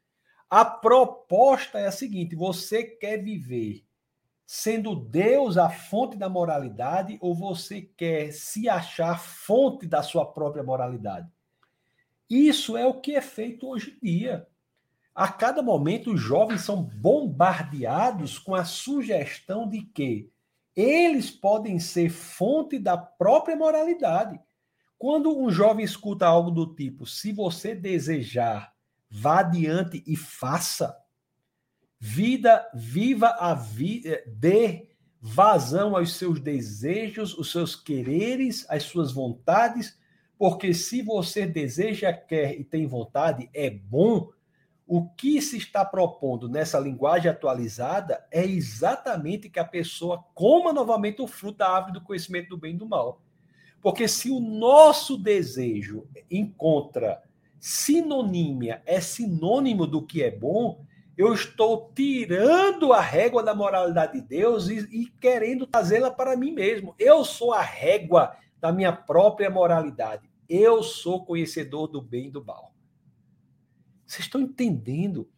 S1: A proposta é a seguinte: você quer viver sendo Deus a fonte da moralidade ou você quer se achar fonte da sua própria moralidade? Isso é o que é feito hoje em dia. A cada momento, os jovens são bombardeados com a sugestão de que eles podem ser fonte da própria moralidade. Quando um jovem escuta algo do tipo: se você desejar vá adiante e faça. Vida, viva a vida, eh, dê vazão aos seus desejos, os seus quereres, as suas vontades, porque se você deseja, quer e tem vontade, é bom. O que se está propondo nessa linguagem atualizada é exatamente que a pessoa coma novamente o fruto da árvore do conhecimento do bem e do mal. Porque se o nosso desejo encontra sinonímia é sinônimo do que é bom, eu estou tirando a régua da moralidade de Deus e, e querendo trazê-la para mim mesmo. Eu sou a régua da minha própria moralidade. Eu sou conhecedor do bem e do mal. Vocês estão entendendo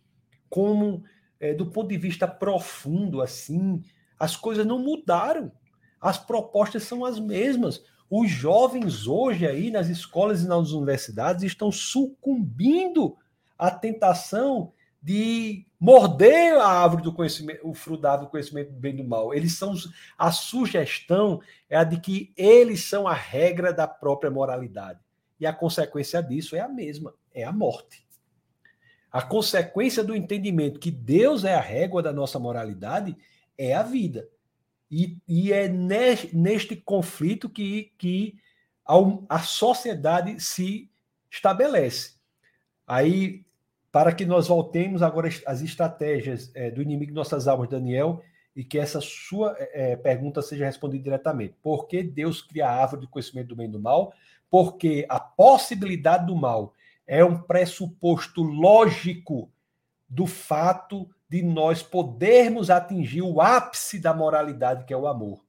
S1: como, é, do ponto de vista profundo, assim, as coisas não mudaram. As propostas são as mesmas. Os jovens hoje aí nas escolas e nas universidades estão sucumbindo à tentação de morder a árvore do conhecimento, o fruto da árvore do conhecimento do bem e do mal. Eles são a sugestão é a de que eles são a regra da própria moralidade. E a consequência disso é a mesma, é a morte. A consequência do entendimento que Deus é a régua da nossa moralidade é a vida. E, e é neste, conflito que, que a, a sociedade se estabelece. Aí, para que nós voltemos agora às estratégias é, do inimigo de nossas almas, Daniel, e que essa sua é, pergunta seja respondida diretamente. Por que Deus cria a árvore do conhecimento do bem e do mal? Porque a possibilidade do mal é um pressuposto lógico do fato de nós podermos atingir o ápice da moralidade, que é o amor.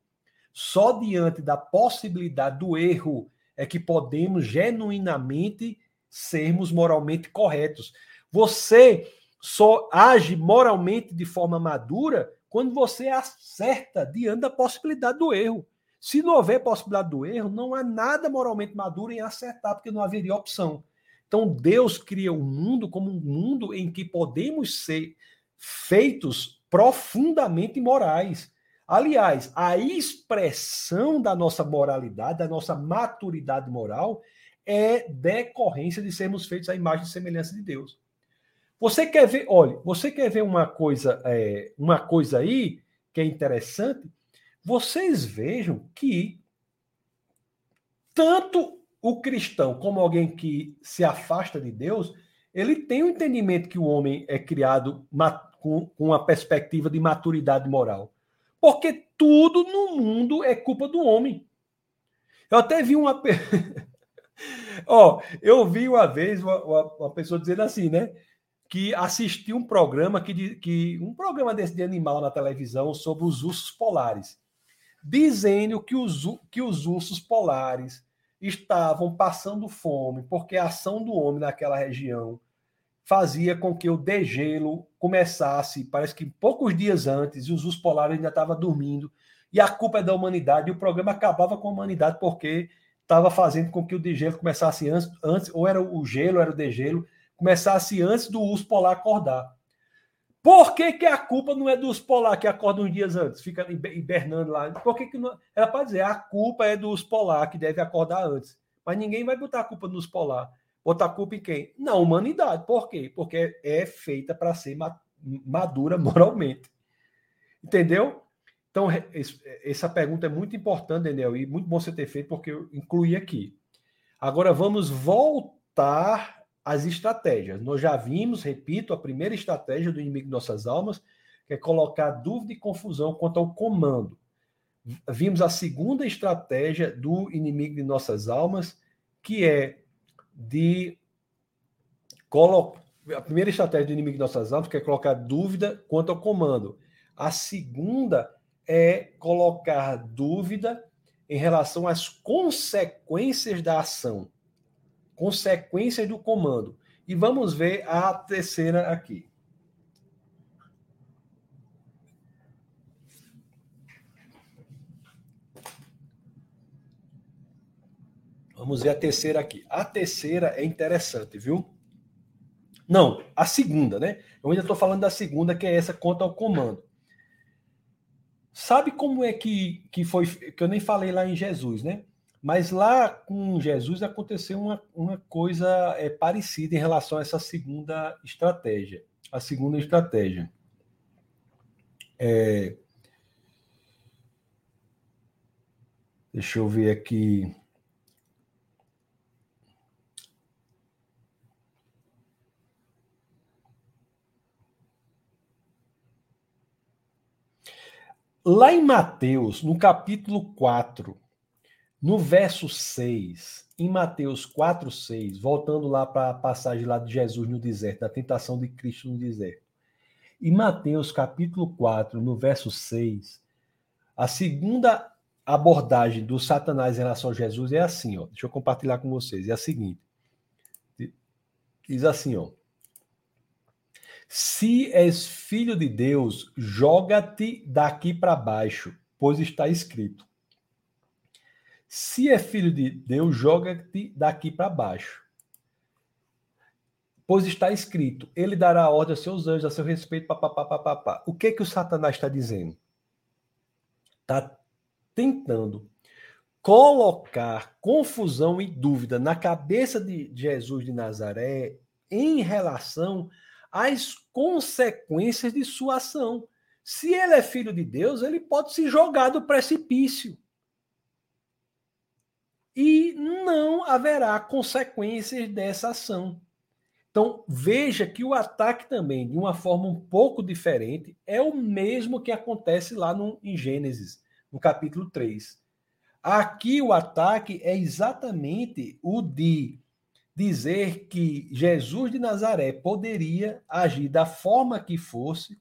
S1: Só diante da possibilidade do erro é que podemos genuinamente sermos moralmente corretos. Você só age moralmente de forma madura quando você acerta diante da possibilidade do erro. Se não houver possibilidade do erro, não há nada moralmente maduro em acertar, porque não haveria opção. Então Deus cria o um mundo como um mundo em que podemos ser feitos profundamente morais. Aliás, a expressão da nossa moralidade, da nossa maturidade moral, é decorrência de sermos feitos à imagem e semelhança de Deus. Você quer ver, olha, você quer ver uma coisa, é, uma coisa aí que é interessante? Vocês vejam que tanto o cristão como alguém que se afasta de Deus, ele tem o um entendimento que o homem é criado com, com uma perspectiva de maturidade moral. Porque tudo no mundo é culpa do homem. Eu até vi uma. Ó, oh, eu vi uma vez uma, uma, pessoa dizendo assim, né? Que assistiu um programa que, que um programa desse de animal na televisão sobre os ursos polares. dizendo que os, que os ursos polares estavam passando fome, porque a ação do homem naquela região fazia com que o degelo começasse, parece que poucos dias antes, e os ursos polares ainda estavam dormindo, e a culpa é da humanidade, e o programa acabava com a humanidade porque estava fazendo com que o degelo começasse antes, antes, ou era o gelo, era o degelo, começasse antes do urso polar acordar. Por que, que a culpa não é dos polar que acordam uns dias antes, fica hibernando lá? Por que, que não. Era para dizer, a culpa é dos polar que deve acordar antes. Mas ninguém vai botar a culpa nos polar. A culpa em quem? Na humanidade. Por quê? Porque é feita para ser madura moralmente. Entendeu? Então, essa pergunta é muito importante, Daniel, e muito bom você ter feito, porque eu incluí aqui. Agora vamos voltar as estratégias. Nós já vimos, repito, a primeira estratégia do inimigo de nossas almas, que é colocar dúvida e confusão quanto ao comando. Vimos a segunda estratégia do inimigo de nossas almas, que é de colocar. A primeira estratégia do inimigo de nossas almas, é colocar dúvida quanto ao comando. A segunda é colocar dúvida em relação às consequências da ação consequências do comando. E vamos ver a terceira aqui. Vamos ver a terceira aqui. A terceira é interessante, viu? Não, a segunda, né? Eu ainda estou falando da segunda, que é essa conta ao comando. Sabe como é que, que foi, que eu nem falei lá em Jesus, né? Mas lá com Jesus aconteceu uma, uma coisa é, parecida em relação a essa segunda estratégia. A segunda estratégia. É... Deixa eu ver aqui. Lá em Mateus, no capítulo 4, no verso 6, em Mateus 4, 6, voltando lá para a passagem lá de Jesus no deserto, da tentação de Cristo no deserto. Em Mateus capítulo 4, no verso 6, a segunda abordagem do Satanás em relação a Jesus é assim, ó. Deixa eu compartilhar com vocês. É a seguinte. Diz assim, ó. Se és filho de Deus, joga-te daqui para baixo, pois está escrito: se é filho de Deus, joga-te daqui para baixo. Pois está escrito: Ele dará ordem aos seus anjos a seu respeito. Pá, O que que o Satanás está dizendo? Está tentando colocar confusão e dúvida na cabeça de Jesus de Nazaré em relação às consequências de sua ação. Se ele é filho de Deus, ele pode se jogar do precipício e não haverá consequências dessa ação. Então, veja que o ataque também, de uma forma um pouco diferente, é o mesmo que acontece lá no, em Gênesis, no capítulo 3. Aqui o ataque é exatamente o de dizer que Jesus de Nazaré poderia agir da forma que fosse,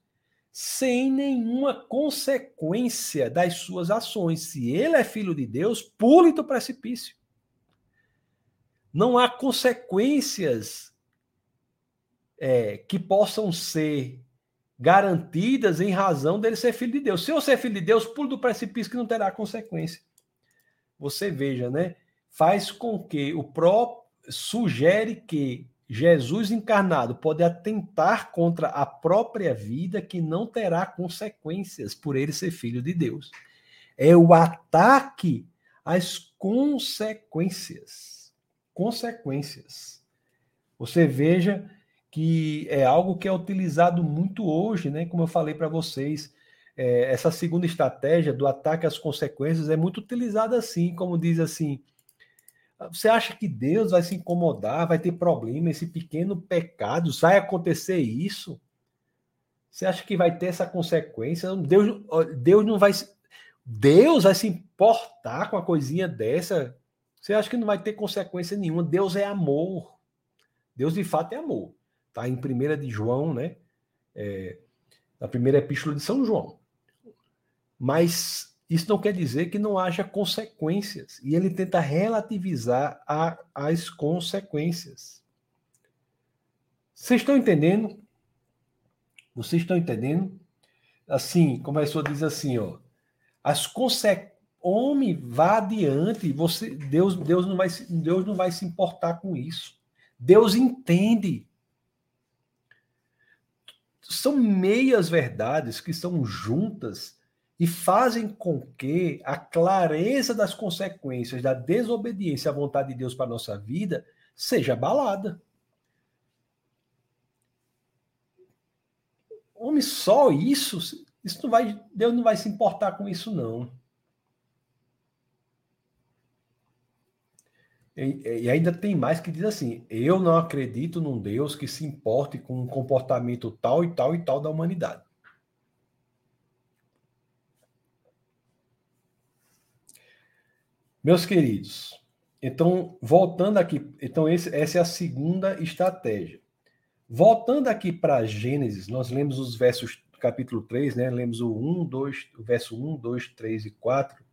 S1: sem nenhuma consequência das suas ações. Se ele é filho de Deus, pule do precipício. Não há consequências é, que possam ser garantidas em razão dele ser filho de Deus. Se eu ser filho de Deus, pule do precipício que não terá consequência. Você veja, né? Faz com que o próprio sugere que Jesus encarnado pode atentar contra a própria vida que não terá consequências por ele ser filho de Deus. É o ataque às consequências. Consequências. Você veja que é algo que é utilizado muito hoje, né? Como eu falei para vocês, é, essa segunda estratégia do ataque às consequências é muito utilizada assim, como diz assim, você acha que Deus vai se incomodar, vai ter problema, esse pequeno pecado, vai acontecer isso? Você acha que vai ter essa consequência? Deus, Deus não vai. Deus vai se importar com a coisinha dessa? Você acha que não vai ter consequência nenhuma? Deus é amor. Deus de fato é amor. Tá em 1 de João, né? É, na primeira epístola de São João. Mas isso não quer dizer que não haja consequências. E ele tenta relativizar a, as consequências. Vocês estão entendendo? Vocês estão entendendo? Assim, como a pessoa diz assim, ó, as consequências homem, vá adiante. Você, Deus, Deus não vai, Deus não vai se importar com isso. Deus entende. São meias verdades que estão juntas e fazem com que a clareza das consequências da desobediência à vontade de Deus para a nossa vida seja abalada. Homem, só isso, isso não vai, Deus não vai se importar com isso não. E, e, ainda tem mais que diz assim: eu não acredito num Deus que se importe com um comportamento tal e tal e tal da humanidade. Meus queridos, então, voltando aqui, então esse, essa é a segunda estratégia. Voltando aqui para Gênesis, nós lemos os versos, capítulo 3, né? Lemos o 1, 2, o verso 1, 2, 3 e 4.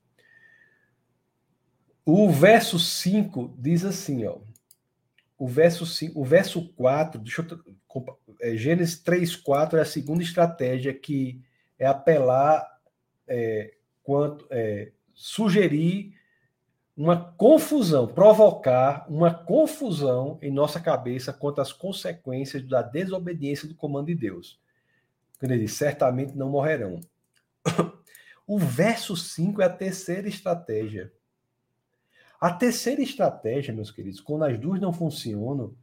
S1: O verso 5 diz assim, ó. O verso 5, o verso 4, deixa eu, é, Gênesis 3, 4 é a segunda estratégia que é apelar é, quanto é, sugerir uma confusão, provocar uma confusão em nossa cabeça quanto às consequências da desobediência do comando de Deus. Quando ele diz, certamente não morrerão. O verso 5 é a terceira estratégia. A terceira estratégia, meus queridos, quando as duas não funcionam,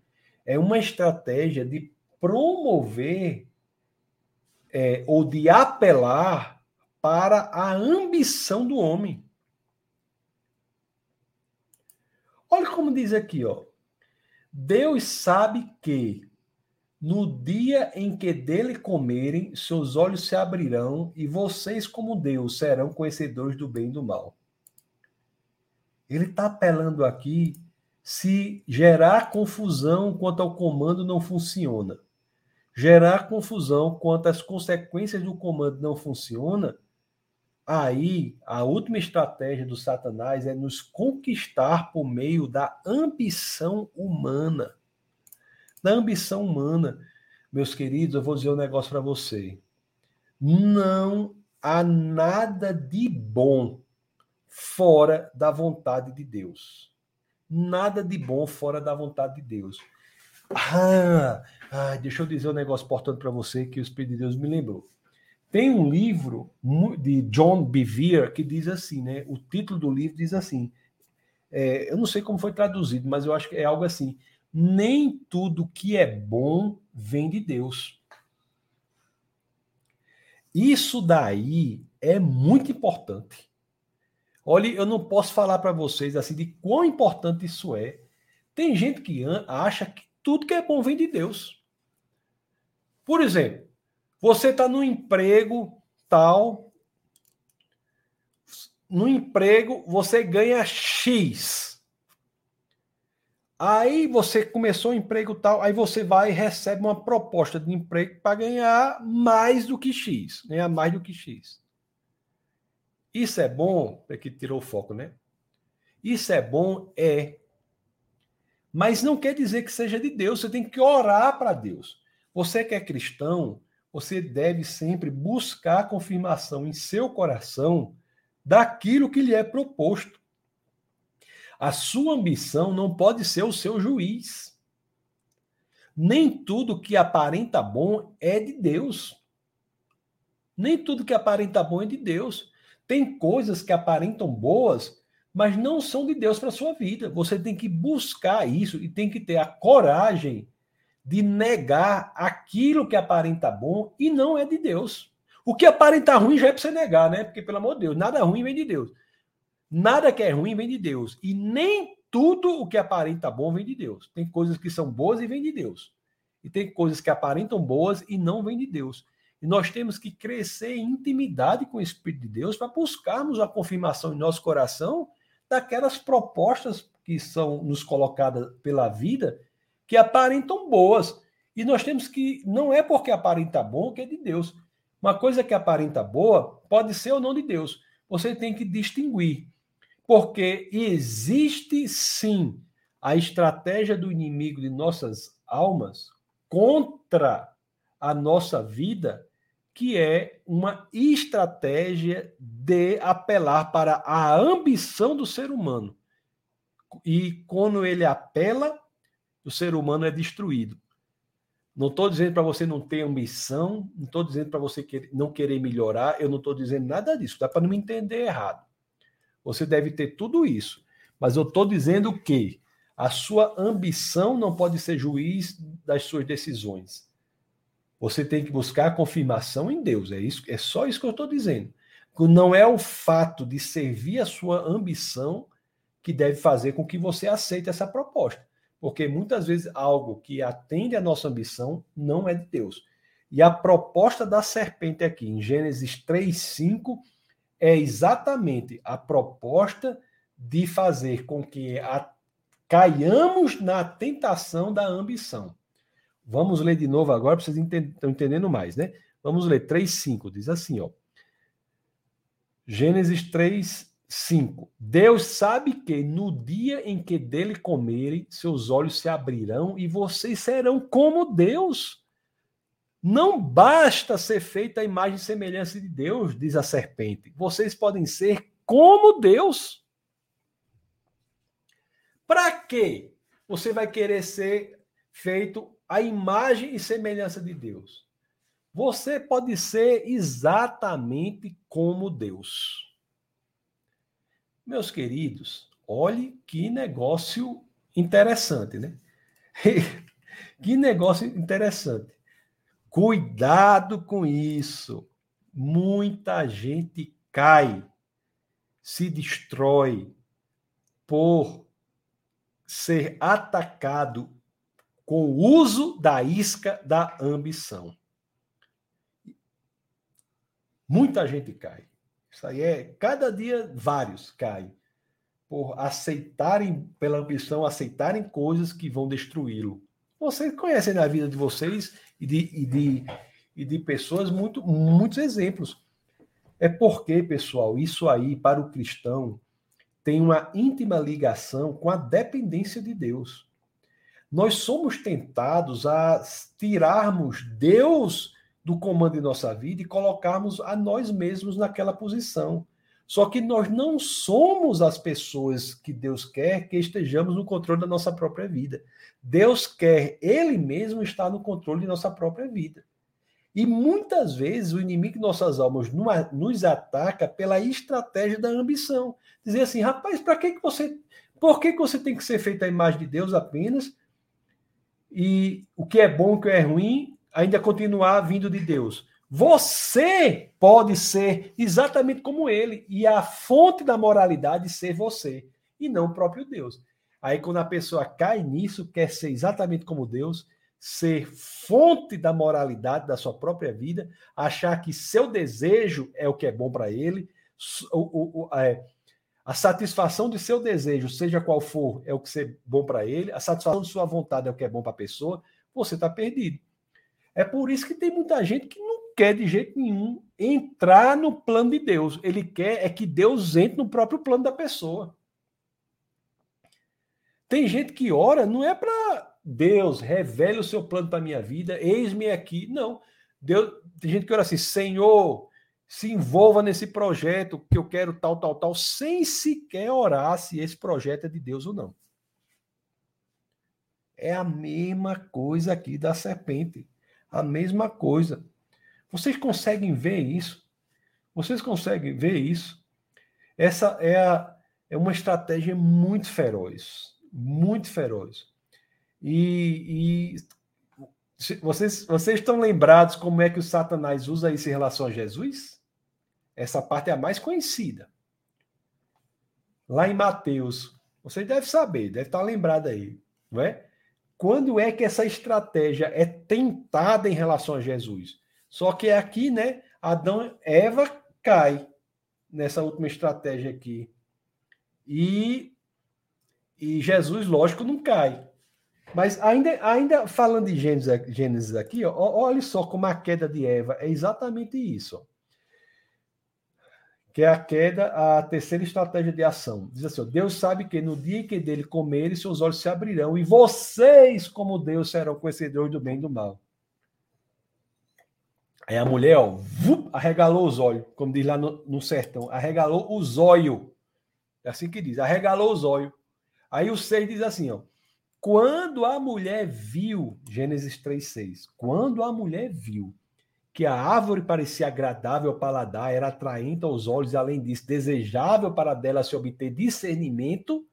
S1: é uma estratégia de promover é, ou de apelar para a ambição do homem. Olha como diz aqui, ó. Deus sabe que no dia em que dele comerem, seus olhos se abrirão e vocês, como Deus, serão conhecedores do bem e do mal. Ele está apelando aqui se gerar confusão quanto ao comando não funciona. Gerar confusão quanto às consequências do comando não funciona, aí a última estratégia do Satanás é nos conquistar por meio da ambição humana. Da ambição humana. Meus queridos, eu vou dizer um negócio para você. Não há nada de bom fora da vontade de Deus. Nada de bom fora da vontade de Deus. Ah, ah deixa eu dizer um negócio importante para você que o Espírito de Deus me lembrou. Tem um livro de John Bevere que diz assim, né? O título do livro diz assim. É, eu não sei como foi traduzido, mas eu acho que é algo assim. Nem tudo que é bom vem de Deus. Isso daí é muito importante. Olha, eu não posso falar para vocês assim de quão importante isso é. Tem gente que acha que tudo que é bom vem de Deus. Por exemplo, você está no emprego tal, no emprego você ganha X. Aí você começou o emprego tal, aí você vai e recebe uma proposta de emprego para ganhar mais do que X, ganhar mais do que X. Isso é bom? É que tirou o foco, né? Isso é bom? É. Mas não quer dizer que seja de Deus. Você tem que orar para Deus. Você que é cristão, você deve sempre buscar confirmação em seu coração daquilo que lhe é proposto. A sua ambição não pode ser o seu juiz. Nem tudo que aparenta bom é de Deus. Nem tudo que aparenta bom é de Deus. Tem coisas que aparentam boas, mas não são de Deus para a sua vida. Você tem que buscar isso e tem que ter a coragem de negar aquilo que aparenta bom e não é de Deus. O que aparenta ruim já é para você negar, né? Porque, pelo amor de Deus, nada ruim vem de Deus. Nada que é ruim vem de Deus. E nem tudo o que aparenta bom vem de Deus. Tem coisas que são boas e vêm de Deus. E tem coisas que aparentam boas e não vêm de Deus. E nós temos que crescer em intimidade com o Espírito de Deus para buscarmos a confirmação em nosso coração daquelas propostas que são nos colocadas pela vida que aparentam boas. E nós temos que, não é porque aparenta bom que é de Deus. Uma coisa que aparenta boa pode ser ou não de Deus, você tem que distinguir. Porque existe sim a estratégia do inimigo de nossas almas contra a nossa vida, que é uma estratégia de apelar para a ambição do ser humano. E quando ele apela, o ser humano é destruído. Não estou dizendo para você não ter ambição, não estou dizendo para você que não querer melhorar, eu não estou dizendo nada disso, dá para não me entender errado. Você deve ter tudo isso, mas eu estou dizendo que a sua ambição não pode ser juiz das suas decisões. Você tem que buscar a confirmação em Deus, é isso, é só isso que eu estou dizendo. Não é o fato de servir a sua ambição que deve fazer com que você aceite essa proposta. Porque muitas vezes algo que atende à nossa ambição não é de Deus. E a proposta da serpente aqui, em Gênesis 3:5, é exatamente a proposta de fazer com que a, caiamos na tentação da ambição. Vamos ler de novo agora, para vocês estão entendendo mais, né? Vamos ler 3:5, diz assim, ó. Gênesis 3, 5. Deus sabe que no dia em que dele comerem, seus olhos se abrirão e vocês serão como Deus. Não basta ser feita a imagem e semelhança de Deus, diz a serpente. Vocês podem ser como Deus. Para quê? Você vai querer ser feito a imagem e semelhança de Deus. Você pode ser exatamente como Deus. Meus queridos, olhe que negócio interessante, né? que negócio interessante. Cuidado com isso. Muita gente cai, se destrói por ser atacado com o uso da isca da ambição. Muita gente cai. Isso aí é, cada dia vários caem por aceitarem, pela ambição, aceitarem coisas que vão destruí-lo. Vocês conhecem na vida de vocês e de, e de, e de pessoas muito, muitos exemplos. É porque, pessoal, isso aí, para o cristão, tem uma íntima ligação com a dependência de Deus. Nós somos tentados a tirarmos Deus do comando de nossa vida e colocarmos a nós mesmos naquela posição. Só que nós não somos as pessoas que Deus quer que estejamos no controle da nossa própria vida. Deus quer Ele mesmo estar no controle de nossa própria vida. E muitas vezes o inimigo de nossas almas nos ataca pela estratégia da ambição. Dizer assim, rapaz, para que, que você. Por que, que você tem que ser feito a imagem de Deus apenas? E o que é bom, o que é ruim, ainda continuar vindo de Deus. Você pode ser exatamente como ele, e a fonte da moralidade ser você, e não o próprio Deus. Aí, quando a pessoa cai nisso, quer ser exatamente como Deus, ser fonte da moralidade da sua própria vida, achar que seu desejo é o que é bom para ele, o, o, é, a satisfação de seu desejo, seja qual for, é o que é bom para ele, a satisfação de sua vontade é o que é bom para a pessoa, você está perdido. É por isso que tem muita gente que não quer de jeito nenhum entrar no plano de Deus. Ele quer é que Deus entre no próprio plano da pessoa. Tem gente que ora não é para Deus revele o seu plano para minha vida, eis-me aqui. Não. Deus, tem gente que ora assim, Senhor, se envolva nesse projeto que eu quero tal, tal, tal, sem sequer orar se esse projeto é de Deus ou não. É a mesma coisa aqui da serpente a mesma coisa. Vocês conseguem ver isso? Vocês conseguem ver isso? Essa é, a, é uma estratégia muito feroz, muito feroz. E, e vocês, vocês estão lembrados como é que o Satanás usa isso em relação a Jesus? Essa parte é a mais conhecida. Lá em Mateus, vocês devem saber, deve estar lembrado aí, não é? Quando é que essa estratégia é tentada em relação a Jesus? Só que aqui, né, Adão, Eva cai nessa última estratégia aqui. E, e Jesus, lógico, não cai. Mas ainda, ainda falando de Gênesis, Gênesis aqui, ó, olha só como a queda de Eva é exatamente isso. Que é a queda, a terceira estratégia de ação. Diz assim: ó, Deus sabe que no dia que dele comerem, seus olhos se abrirão, e vocês, como Deus, serão conhecedores do bem e do mal. Aí a mulher, ó, vup, arregalou os olhos, como diz lá no, no sertão, arregalou os olhos. É assim que diz, arregalou os olhos. Aí o 6 diz assim, ó. Quando a mulher viu, Gênesis 3,6, quando a mulher viu que a árvore parecia agradável ao paladar, era atraente aos olhos e, além disso, desejável para dela se obter discernimento,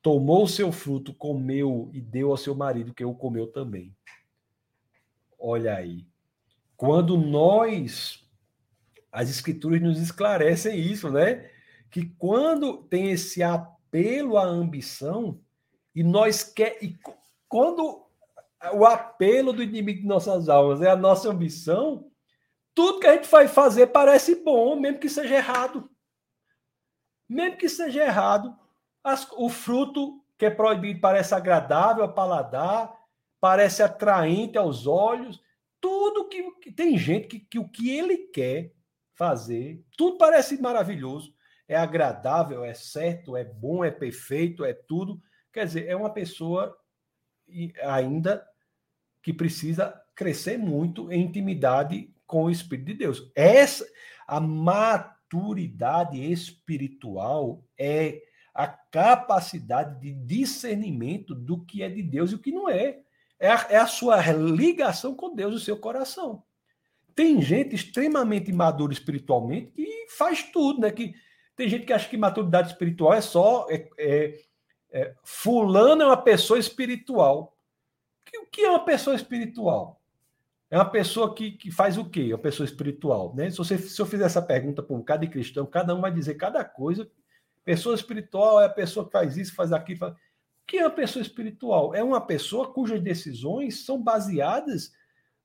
S1: tomou o seu fruto, comeu e deu ao seu marido, que o comeu também. Olha aí. Quando nós, as escrituras nos esclarecem isso, né? Que quando tem esse apelo à ambição, e nós quer e quando o apelo do inimigo de nossas almas é a nossa ambição, tudo que a gente vai fazer parece bom, mesmo que seja errado. Mesmo que seja errado, as, o fruto que é proibido parece agradável ao paladar, parece atraente aos olhos. Tudo que, que tem gente que, que o que ele quer fazer, tudo parece maravilhoso, é agradável, é certo, é bom, é perfeito, é tudo. Quer dizer, é uma pessoa ainda que precisa crescer muito em intimidade com o Espírito de Deus. Essa a maturidade espiritual é a capacidade de discernimento do que é de Deus e o que não é. É a, é a sua ligação com Deus, o seu coração. Tem gente extremamente madura espiritualmente que faz tudo, né? Que, tem gente que acha que maturidade espiritual é só. É, é, é, fulano é uma pessoa espiritual. O que é uma pessoa espiritual? É uma pessoa que, que faz o quê? Uma pessoa espiritual. Né? Se, você, se eu fizer essa pergunta para um cada cristão, cada um vai dizer cada coisa. Pessoa espiritual é a pessoa que faz isso, faz aquilo. Faz... O que é uma pessoa espiritual? É uma pessoa cujas decisões são baseadas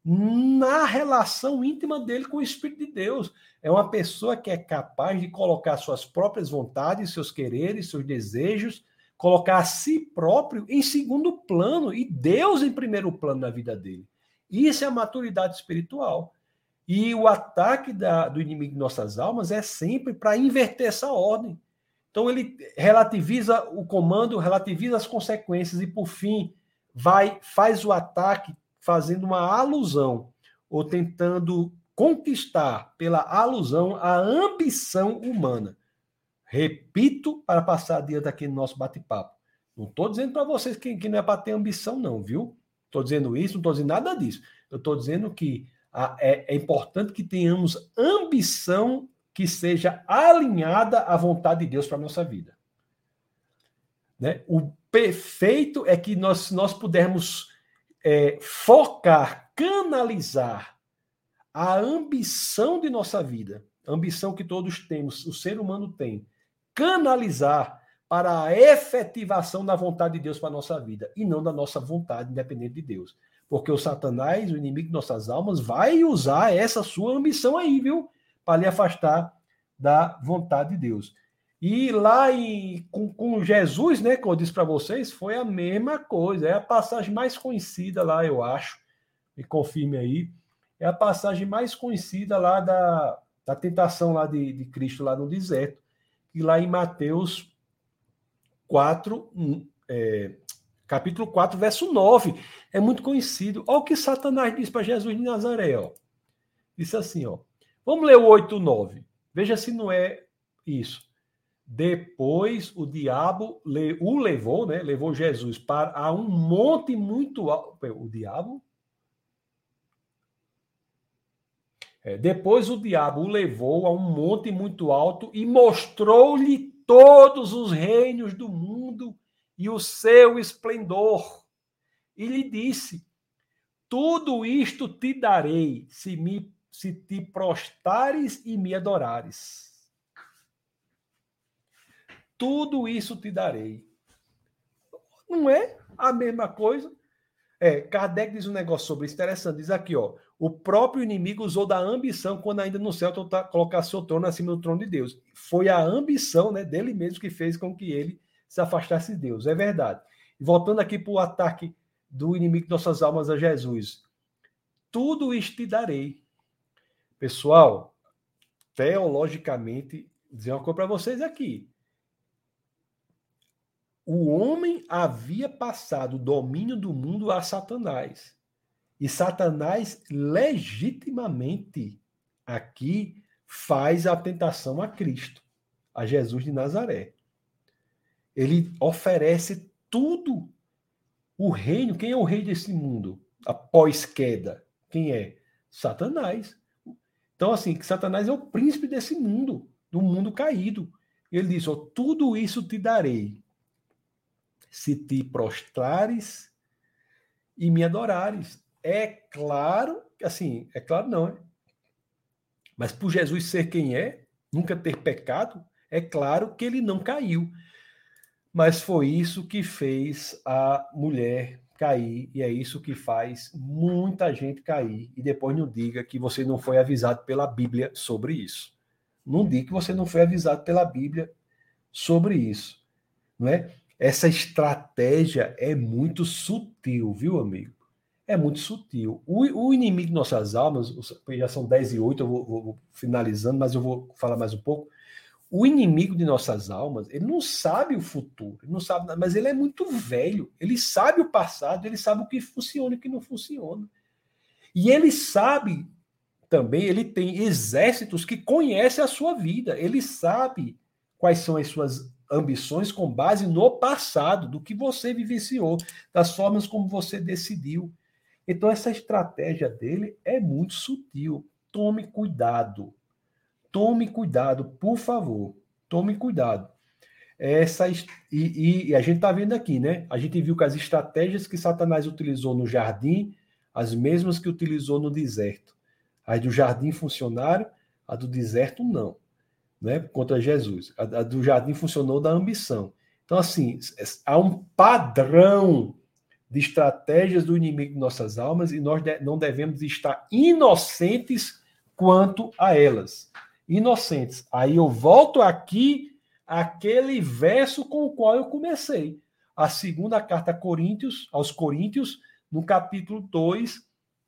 S1: na relação íntima dele com o Espírito de Deus. É uma pessoa que é capaz de colocar suas próprias vontades, seus quereres, seus desejos colocar a si próprio em segundo plano e Deus em primeiro plano na vida dele. Isso é a maturidade espiritual. E o ataque da, do inimigo de nossas almas é sempre para inverter essa ordem. Então ele relativiza o comando, relativiza as consequências e por fim vai faz o ataque fazendo uma alusão ou tentando conquistar pela alusão a ambição humana. Repito para passar adiante aqui no nosso bate-papo. Não estou dizendo para vocês que, que, não é para ter ambição, não, viu? Estou dizendo isso, não estou dizendo nada disso. Eu estou dizendo que a, é, é importante que tenhamos ambição que seja alinhada à vontade de Deus para a nossa vida. Né? O perfeito é que nós, nós pudermos é, focar, canalizar a ambição de nossa vida, ambição que todos temos, o ser humano tem, canalizar para a efetivação da vontade de Deus para a nossa vida e não da nossa vontade independente de Deus. Porque o Satanás, o inimigo de nossas almas, vai usar essa sua ambição aí, viu? Para lhe afastar da vontade de Deus. E lá em, com, com Jesus, né, como eu disse para vocês, foi a mesma coisa. É a passagem mais conhecida lá, eu acho. Me confirme aí. É a passagem mais conhecida lá da, da tentação lá de, de Cristo lá no deserto e lá em Mateus 4, é, capítulo 4, verso 9. É muito conhecido. Olha o que Satanás disse para Jesus de Nazaré. Ó. Disse assim, ó. Vamos ler o 8, 9. Veja se não é isso. Depois o diabo o levou, né? Levou Jesus para a um monte muito alto. O diabo É, depois o diabo o levou a um monte muito alto e mostrou-lhe todos os reinos do mundo e o seu esplendor. E lhe disse: Tudo isto te darei se, me, se te prostares e me adorares. Tudo isso te darei. Não é a mesma coisa? É, Kardec diz um negócio sobre isso interessante. Diz aqui, ó. O próprio inimigo usou da ambição quando ainda no céu colocar seu trono acima do trono de Deus. Foi a ambição né, dele mesmo que fez com que ele se afastasse de Deus. É verdade. Voltando aqui para o ataque do inimigo de nossas almas a Jesus. Tudo isto te darei. Pessoal, teologicamente, dizer uma coisa para vocês aqui. O homem havia passado o domínio do mundo a Satanás. E Satanás legitimamente aqui faz a tentação a Cristo, a Jesus de Nazaré. Ele oferece tudo. O reino, quem é o rei desse mundo? Após queda, quem é? Satanás. Então, assim, que Satanás é o príncipe desse mundo, do mundo caído. Ele diz: oh, tudo isso te darei, se te prostrares e me adorares. É claro, assim, é claro não, é? Mas por Jesus ser quem é, nunca ter pecado, é claro que ele não caiu. Mas foi isso que fez a mulher cair, e é isso que faz muita gente cair. E depois não diga que você não foi avisado pela Bíblia sobre isso. Não diga que você não foi avisado pela Bíblia sobre isso. Não é? Essa estratégia é muito sutil, viu, amigo? É muito sutil. O, o inimigo de nossas almas, já são 10 e 8, eu vou, vou, vou finalizando, mas eu vou falar mais um pouco. O inimigo de nossas almas, ele não sabe o futuro, não sabe, mas ele é muito velho. Ele sabe o passado, ele sabe o que funciona e o que não funciona. E ele sabe também, ele tem exércitos que conhecem a sua vida. Ele sabe quais são as suas ambições com base no passado, do que você vivenciou, das formas como você decidiu. Então, essa estratégia dele é muito sutil. Tome cuidado. Tome cuidado, por favor. Tome cuidado. Essa, e, e, e a gente está vendo aqui, né? A gente viu que as estratégias que Satanás utilizou no jardim, as mesmas que utilizou no deserto. A do jardim funcionaram, a do deserto não, né? Contra Jesus. A, a do jardim funcionou da ambição. Então, assim, há um padrão de estratégias do inimigo de nossas almas e nós não devemos estar inocentes quanto a elas inocentes. Aí eu volto aqui aquele verso com o qual eu comecei. A segunda carta a Coríntios, aos Coríntios, no capítulo 2,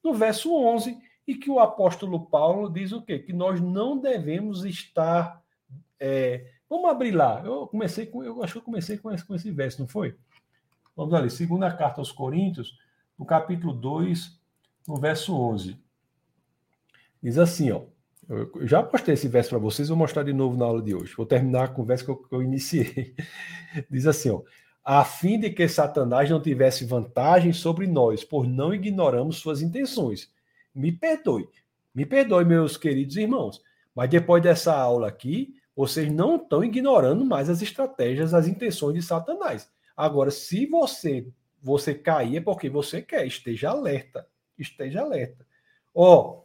S1: no verso 11, e que o apóstolo Paulo diz o quê? Que nós não devemos estar. É... Vamos abrir lá. Eu comecei com. Eu acho que eu comecei com esse, com esse verso, não foi? Vamos ali. Segunda carta aos Coríntios, no capítulo 2, no verso 11. Diz assim, ó. Eu já postei esse verso para vocês, vou mostrar de novo na aula de hoje. Vou terminar a conversa que eu, que eu iniciei. Diz assim, ó, a fim de que Satanás não tivesse vantagem sobre nós, por não ignoramos suas intenções. Me perdoe, me perdoe, meus queridos irmãos, mas depois dessa aula aqui, vocês não estão ignorando mais as estratégias, as intenções de Satanás. Agora, se você você cair, é porque você quer, esteja alerta, esteja alerta. Ó,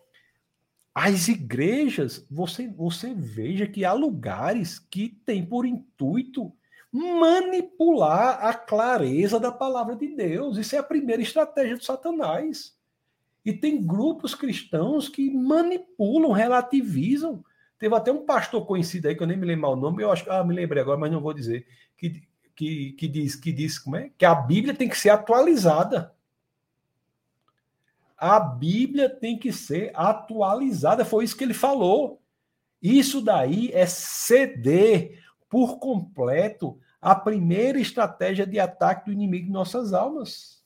S1: as igrejas, você, você veja que há lugares que têm por intuito manipular a clareza da palavra de Deus. Isso é a primeira estratégia do Satanás. E tem grupos cristãos que manipulam, relativizam. Teve até um pastor conhecido aí, que eu nem me lembro o nome, eu acho que ah, me lembrei agora, mas não vou dizer, que, que, que diz que diz como é? Que a Bíblia tem que ser atualizada. A Bíblia tem que ser atualizada, foi isso que ele falou. Isso daí é ceder por completo a primeira estratégia de ataque do inimigo de nossas almas.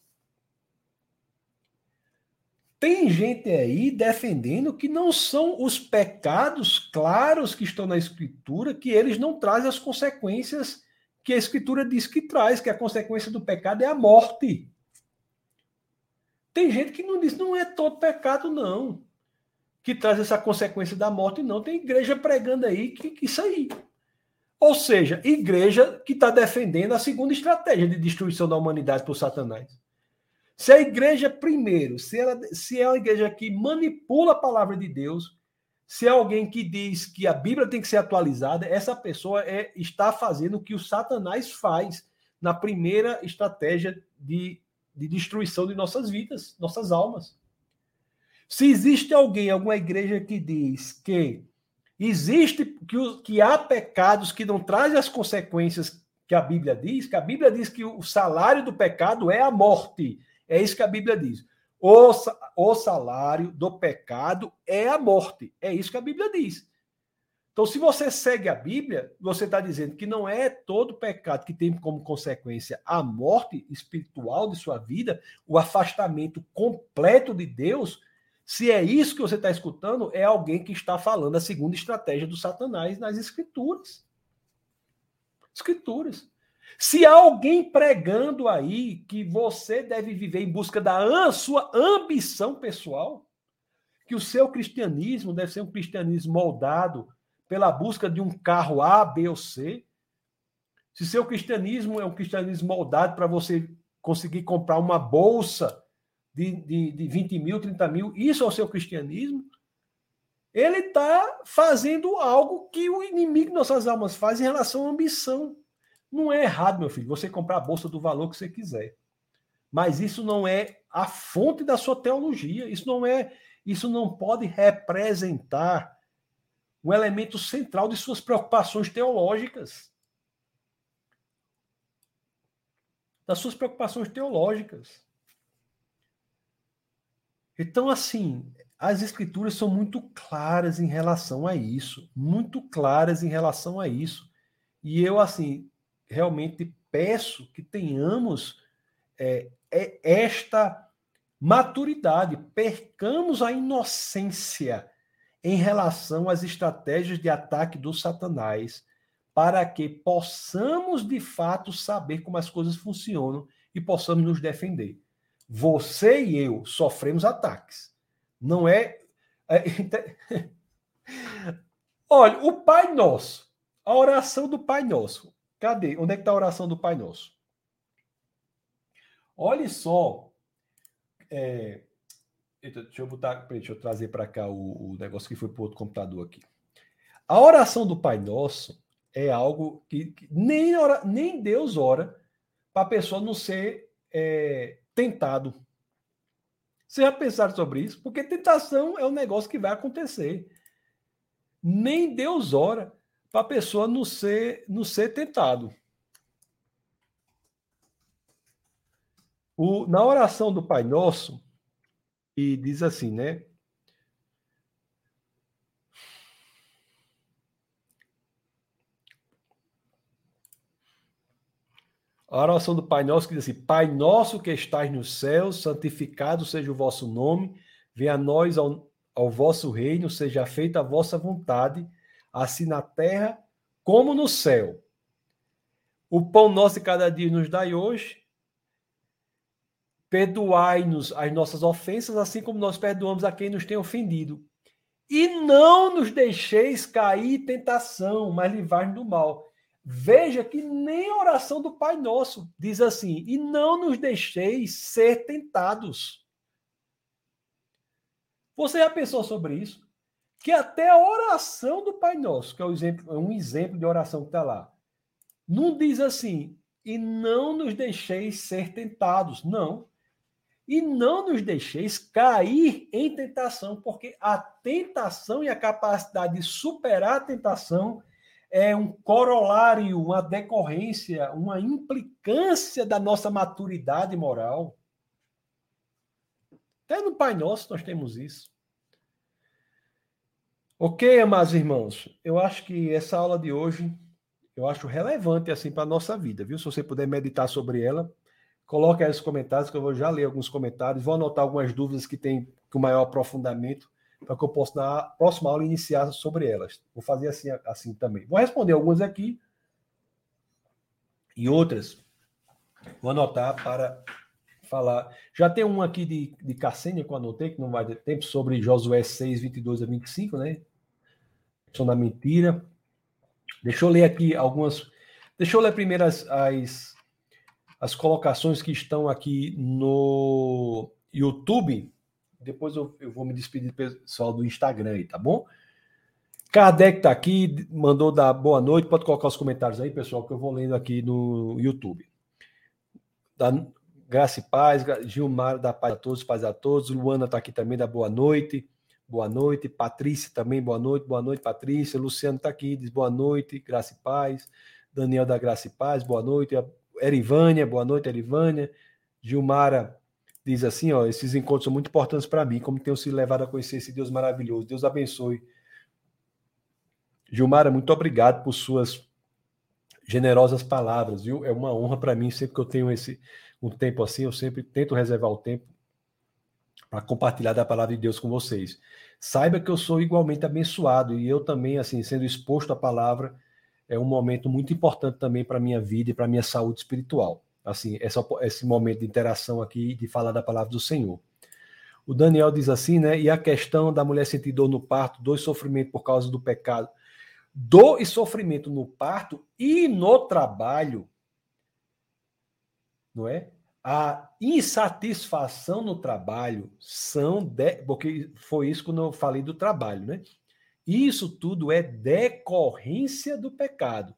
S1: Tem gente aí defendendo que não são os pecados claros que estão na Escritura, que eles não trazem as consequências que a Escritura diz que traz, que a consequência do pecado é a morte. Tem gente que não diz, não é todo pecado, não. Que traz essa consequência da morte, não. Tem igreja pregando aí que, que isso aí. Ou seja, igreja que está defendendo a segunda estratégia de destruição da humanidade por Satanás. Se a igreja, primeiro, se, ela, se é uma igreja que manipula a palavra de Deus, se é alguém que diz que a Bíblia tem que ser atualizada, essa pessoa é, está fazendo o que o Satanás faz na primeira estratégia de de destruição de nossas vidas, nossas almas. Se existe alguém, alguma igreja que diz que existe que, que há pecados que não trazem as consequências que a Bíblia diz, que a Bíblia diz que o salário do pecado é a morte. É isso que a Bíblia diz. O, o salário do pecado é a morte. É isso que a Bíblia diz. Então, se você segue a Bíblia, você está dizendo que não é todo pecado que tem como consequência a morte espiritual de sua vida, o afastamento completo de Deus. Se é isso que você está escutando, é alguém que está falando a segunda estratégia do Satanás nas Escrituras. Escrituras. Se há alguém pregando aí que você deve viver em busca da sua ambição pessoal, que o seu cristianismo deve ser um cristianismo moldado pela busca de um carro A, B ou C, se seu cristianismo é um cristianismo moldado para você conseguir comprar uma bolsa de, de, de 20 mil, 30 mil, isso é o seu cristianismo, ele está fazendo algo que o inimigo de nossas almas faz em relação à ambição. Não é errado, meu filho, você comprar a bolsa do valor que você quiser. Mas isso não é a fonte da sua teologia. Isso não é, isso não pode representar um elemento central de suas preocupações teológicas. Das suas preocupações teológicas. Então, assim, as escrituras são muito claras em relação a isso, muito claras em relação a isso. E eu, assim, realmente peço que tenhamos é, é esta maturidade, percamos a inocência em relação às estratégias de ataque do Satanás, para que possamos de fato saber como as coisas funcionam e possamos nos defender. Você e eu sofremos ataques. Não é. é... Olha, o Pai Nosso, a oração do Pai Nosso. Cadê? Onde é que está a oração do Pai Nosso? Olhe só. É, deixa eu botar, deixa eu trazer para cá o, o, negócio que foi para outro computador aqui. A oração do Pai Nosso é algo que, que nem, ora, nem Deus ora para a pessoa não ser é, tentado. Vocês já pensaram sobre isso? Porque tentação é um negócio que vai acontecer. Nem Deus ora para a pessoa não ser, não ser tentado. O, na oração do Pai Nosso, e diz assim, né? A oração do Pai Nosso que diz assim: Pai nosso que estás nos céus, santificado seja o vosso nome, venha a nós ao, ao vosso reino, seja feita a vossa vontade, assim na terra como no céu. O pão nosso de cada dia nos dai hoje, Perdoai-nos as nossas ofensas, assim como nós perdoamos a quem nos tem ofendido. E não nos deixeis cair em tentação, mas livrai-nos do mal. Veja que nem a oração do Pai Nosso diz assim: e não nos deixeis ser tentados. Você já pensou sobre isso? Que até a oração do Pai Nosso, que é um exemplo, é um exemplo de oração que está lá, não diz assim, e não nos deixeis ser tentados. Não e não nos deixeis cair em tentação, porque a tentação e a capacidade de superar a tentação é um corolário, uma decorrência, uma implicância da nossa maturidade moral. Até no Pai Nosso nós temos isso. Ok, amados irmãos, eu acho que essa aula de hoje eu acho relevante assim para a nossa vida, viu? Se você puder meditar sobre ela, Coloque aí os comentários, que eu vou já ler alguns comentários. Vou anotar algumas dúvidas que tem com maior aprofundamento, para que eu possa, na próxima aula, iniciar sobre elas. Vou fazer assim, assim também. Vou responder algumas aqui e outras vou anotar para falar. Já tem um aqui de, de Cassênia que eu anotei, que não vai ter tempo, sobre Josué 6, 22 a 25, né? São da mentira. Deixa eu ler aqui algumas. Deixa eu ler primeiro as, as as colocações que estão aqui no YouTube. Depois eu, eu vou me despedir do pessoal do Instagram aí, tá bom? Kardec está aqui, mandou dar boa noite. Pode colocar os comentários aí, pessoal, que eu vou lendo aqui no YouTube. Da Graça e Paz, Gilmar da Paz a todos, paz a todos. Luana está aqui também, da boa noite. Boa noite. Patrícia também, boa noite. Boa noite, Patrícia. Luciano está aqui, diz boa noite, graça e paz. Daniel da Graça e Paz, boa noite. Erivânia, boa noite, Erivânia. Gilmara diz assim: ó, esses encontros são muito importantes para mim, como tenho sido levado a conhecer esse Deus maravilhoso. Deus abençoe Gilmara, muito obrigado por suas generosas palavras, viu? É uma honra para mim, sempre que eu tenho esse um tempo assim, eu sempre tento reservar o tempo para compartilhar da palavra de Deus com vocês. Saiba que eu sou igualmente abençoado e eu também, assim, sendo exposto à palavra, é um momento muito importante também para a minha vida e para a minha saúde espiritual. Assim, essa, esse momento de interação aqui, de falar da palavra do Senhor. O Daniel diz assim, né? E a questão da mulher sentir dor no parto, dor e sofrimento por causa do pecado. Dor e sofrimento no parto e no trabalho, não é? A insatisfação no trabalho são de, porque foi isso quando eu falei do trabalho, né? Isso tudo é decorrência do pecado,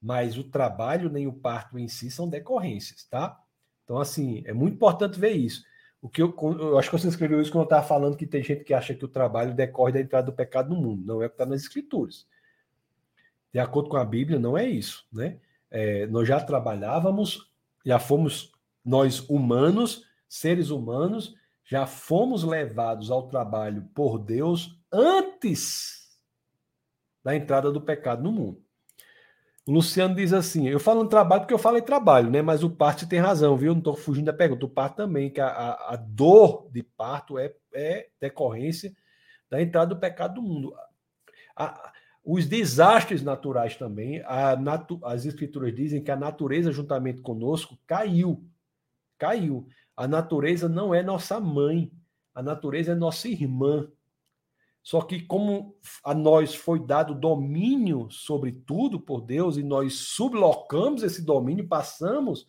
S1: mas o trabalho nem o parto em si são decorrências, tá? Então assim, é muito importante ver isso. O que eu, eu acho que você escreveu isso quando eu estava falando que tem gente que acha que o trabalho decorre da entrada do pecado no mundo. Não é o que está nas escrituras. De acordo com a Bíblia, não é isso, né? É, nós já trabalhávamos, já fomos nós humanos, seres humanos, já fomos levados ao trabalho por Deus antes da entrada do pecado no mundo. O Luciano diz assim: eu falo no trabalho porque eu falei trabalho, né? Mas o parto tem razão, viu? Não estou fugindo da pergunta. O parto também, que a, a, a, dor de parto é, é decorrência da entrada do pecado do mundo. A, os desastres naturais também, natu, as escrituras dizem que a natureza, juntamente conosco, caiu caiu. A natureza não é nossa mãe, a natureza é nossa irmã. Só que, como a nós foi dado domínio sobre tudo por Deus e nós sublocamos esse domínio, passamos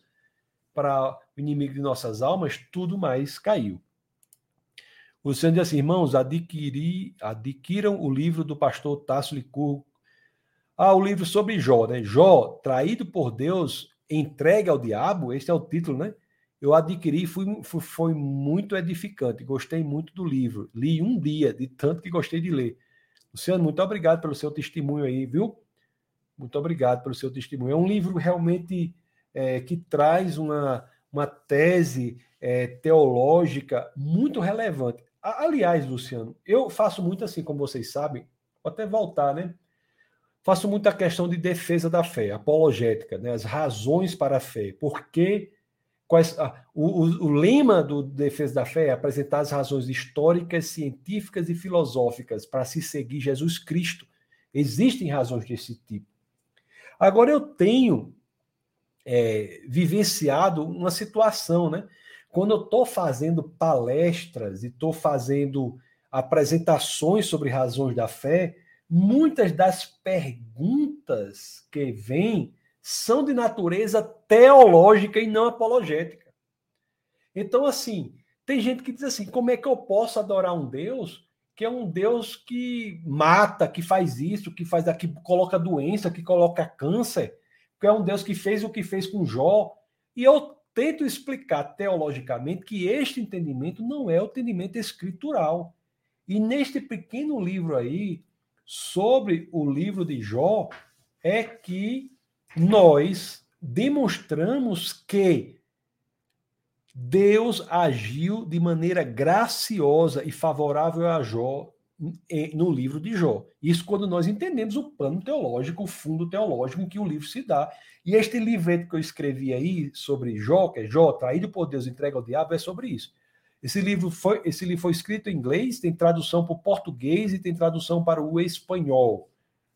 S1: para o inimigo de nossas almas, tudo mais caiu. O Senhor diz assim, irmãos, adquiri, adquiram o livro do pastor Tasso Licurgo. Ah, o livro sobre Jó, né? Jó, traído por Deus, entregue ao diabo, este é o título, né? Eu adquiri fui, foi, muito edificante. Gostei muito do livro. Li um dia, de tanto que gostei de ler. Luciano, muito obrigado pelo seu testemunho aí, viu? Muito obrigado pelo seu testemunho. É um livro realmente é, que traz uma, uma tese é, teológica muito relevante. Aliás, Luciano, eu faço muito assim, como vocês sabem, vou até voltar, né? Faço muita questão de defesa da fé, apologética, né? as razões para a fé. Por que Quais, ah, o, o, o, lema do Defesa da Fé é apresentar as razões históricas, científicas e filosóficas para se seguir Jesus Cristo. Existem razões desse tipo. Agora, eu tenho é, vivenciado uma situação, né? Quando eu estou fazendo palestras e estou fazendo apresentações sobre razões da fé, muitas das perguntas que vêm são de natureza teológica e não apologética. Então, assim, tem gente que diz assim: como é que eu posso adorar um Deus que é um Deus que mata, que faz isso, que faz aqui, coloca doença, que coloca câncer, que é um Deus que fez o que fez com Jó? E eu tento explicar teologicamente que este entendimento não é o entendimento escritural. E neste pequeno livro aí, sobre o livro de Jó, é que nós demonstramos que Deus agiu de maneira graciosa e favorável a Jó no livro de Jó. Isso quando nós entendemos o plano teológico, o fundo teológico em que o livro se dá. E este livreto que eu escrevi aí sobre Jó, que é Jó, traído por Deus, entregue ao diabo, é sobre isso. Esse livro foi, esse livro foi escrito em inglês, tem tradução para o português e tem tradução para o espanhol.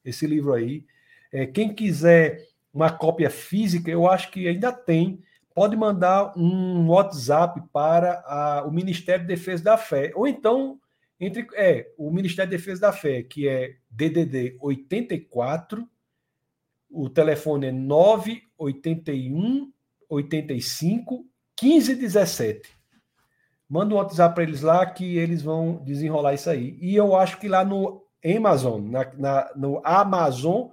S1: Esse livro aí. É, quem quiser uma cópia física, eu acho que ainda tem. Pode mandar um WhatsApp para a, o Ministério de Defesa da Fé. Ou então, entre é o Ministério de Defesa da Fé, que é DDD 84, o telefone é 981 85 1517. Manda um WhatsApp para eles lá que eles vão desenrolar isso aí. E eu acho que lá no Amazon, na, na no Amazon,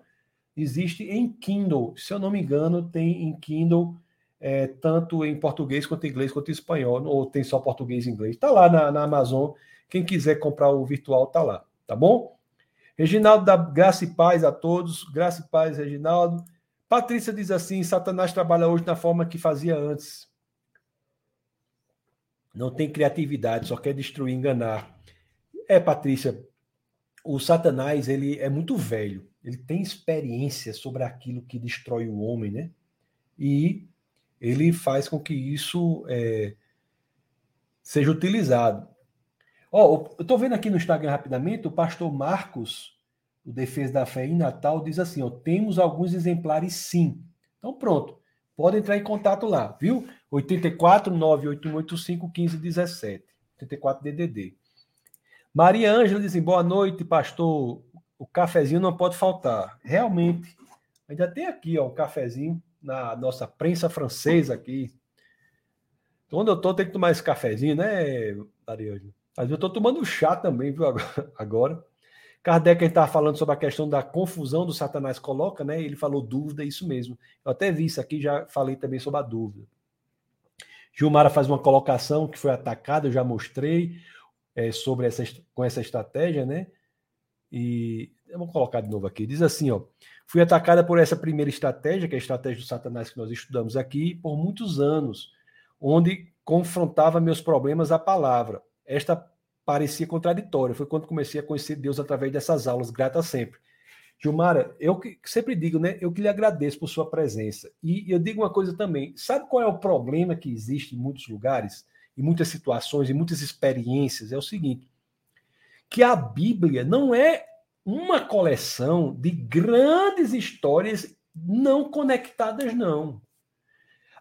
S1: existe em Kindle. Se eu não me engano, tem em Kindle é, tanto em português quanto em inglês quanto em espanhol, ou tem só português e inglês. Está lá na, na, Amazon. Quem quiser comprar o virtual, está lá. Tá bom? Reginaldo dá graça e paz a todos. Graça e paz, Reginaldo. Patrícia diz assim: Satanás trabalha hoje na forma que fazia antes. Não tem criatividade, só quer destruir, enganar. É, Patrícia, o Satanás ele é muito velho ele tem experiência sobre aquilo que destrói o homem, né? E ele faz com que isso é, seja utilizado. Ó, oh, eu estou vendo aqui no Instagram rapidamente, o pastor Marcos, o Defesa da Fé em Natal, diz assim: ó, temos alguns exemplares sim. Então pronto, pode entrar em contato lá, viu? 84 98185 1517. 84 DDD. Maria Ângela diz assim, boa noite, pastor. O cafezinho não pode faltar. Realmente. Ainda tem aqui, ó, o cafezinho na nossa prensa francesa aqui. Então, onde eu tô, tem que tomar esse cafezinho, né, Maria Ângela? Mas eu tô tomando chá também, viu, agora. Kardec estava falando sobre a questão da confusão do Satanás coloca, né? Ele falou dúvida, isso mesmo. Eu até vi isso aqui, já falei também sobre a dúvida. Gilmara faz uma colocação que foi atacada, eu já mostrei é, sobre essa, com essa estratégia, né? E vou colocar de novo aqui. Diz assim, ó. Fui atacada por essa primeira estratégia, que é a estratégia do Satanás que nós estudamos aqui, por muitos anos, onde confrontava meus problemas à palavra. Esta parecia contraditória. Foi quando comecei a conhecer Deus através dessas aulas, grata sempre. Gilmara, eu que sempre digo, né? Eu que lhe agradeço por sua presença. E eu digo uma coisa também: sabe qual é o problema que existe em muitos lugares, em muitas situações, em muitas experiências? É o seguinte: que a Bíblia não é uma coleção de grandes histórias não conectadas, não.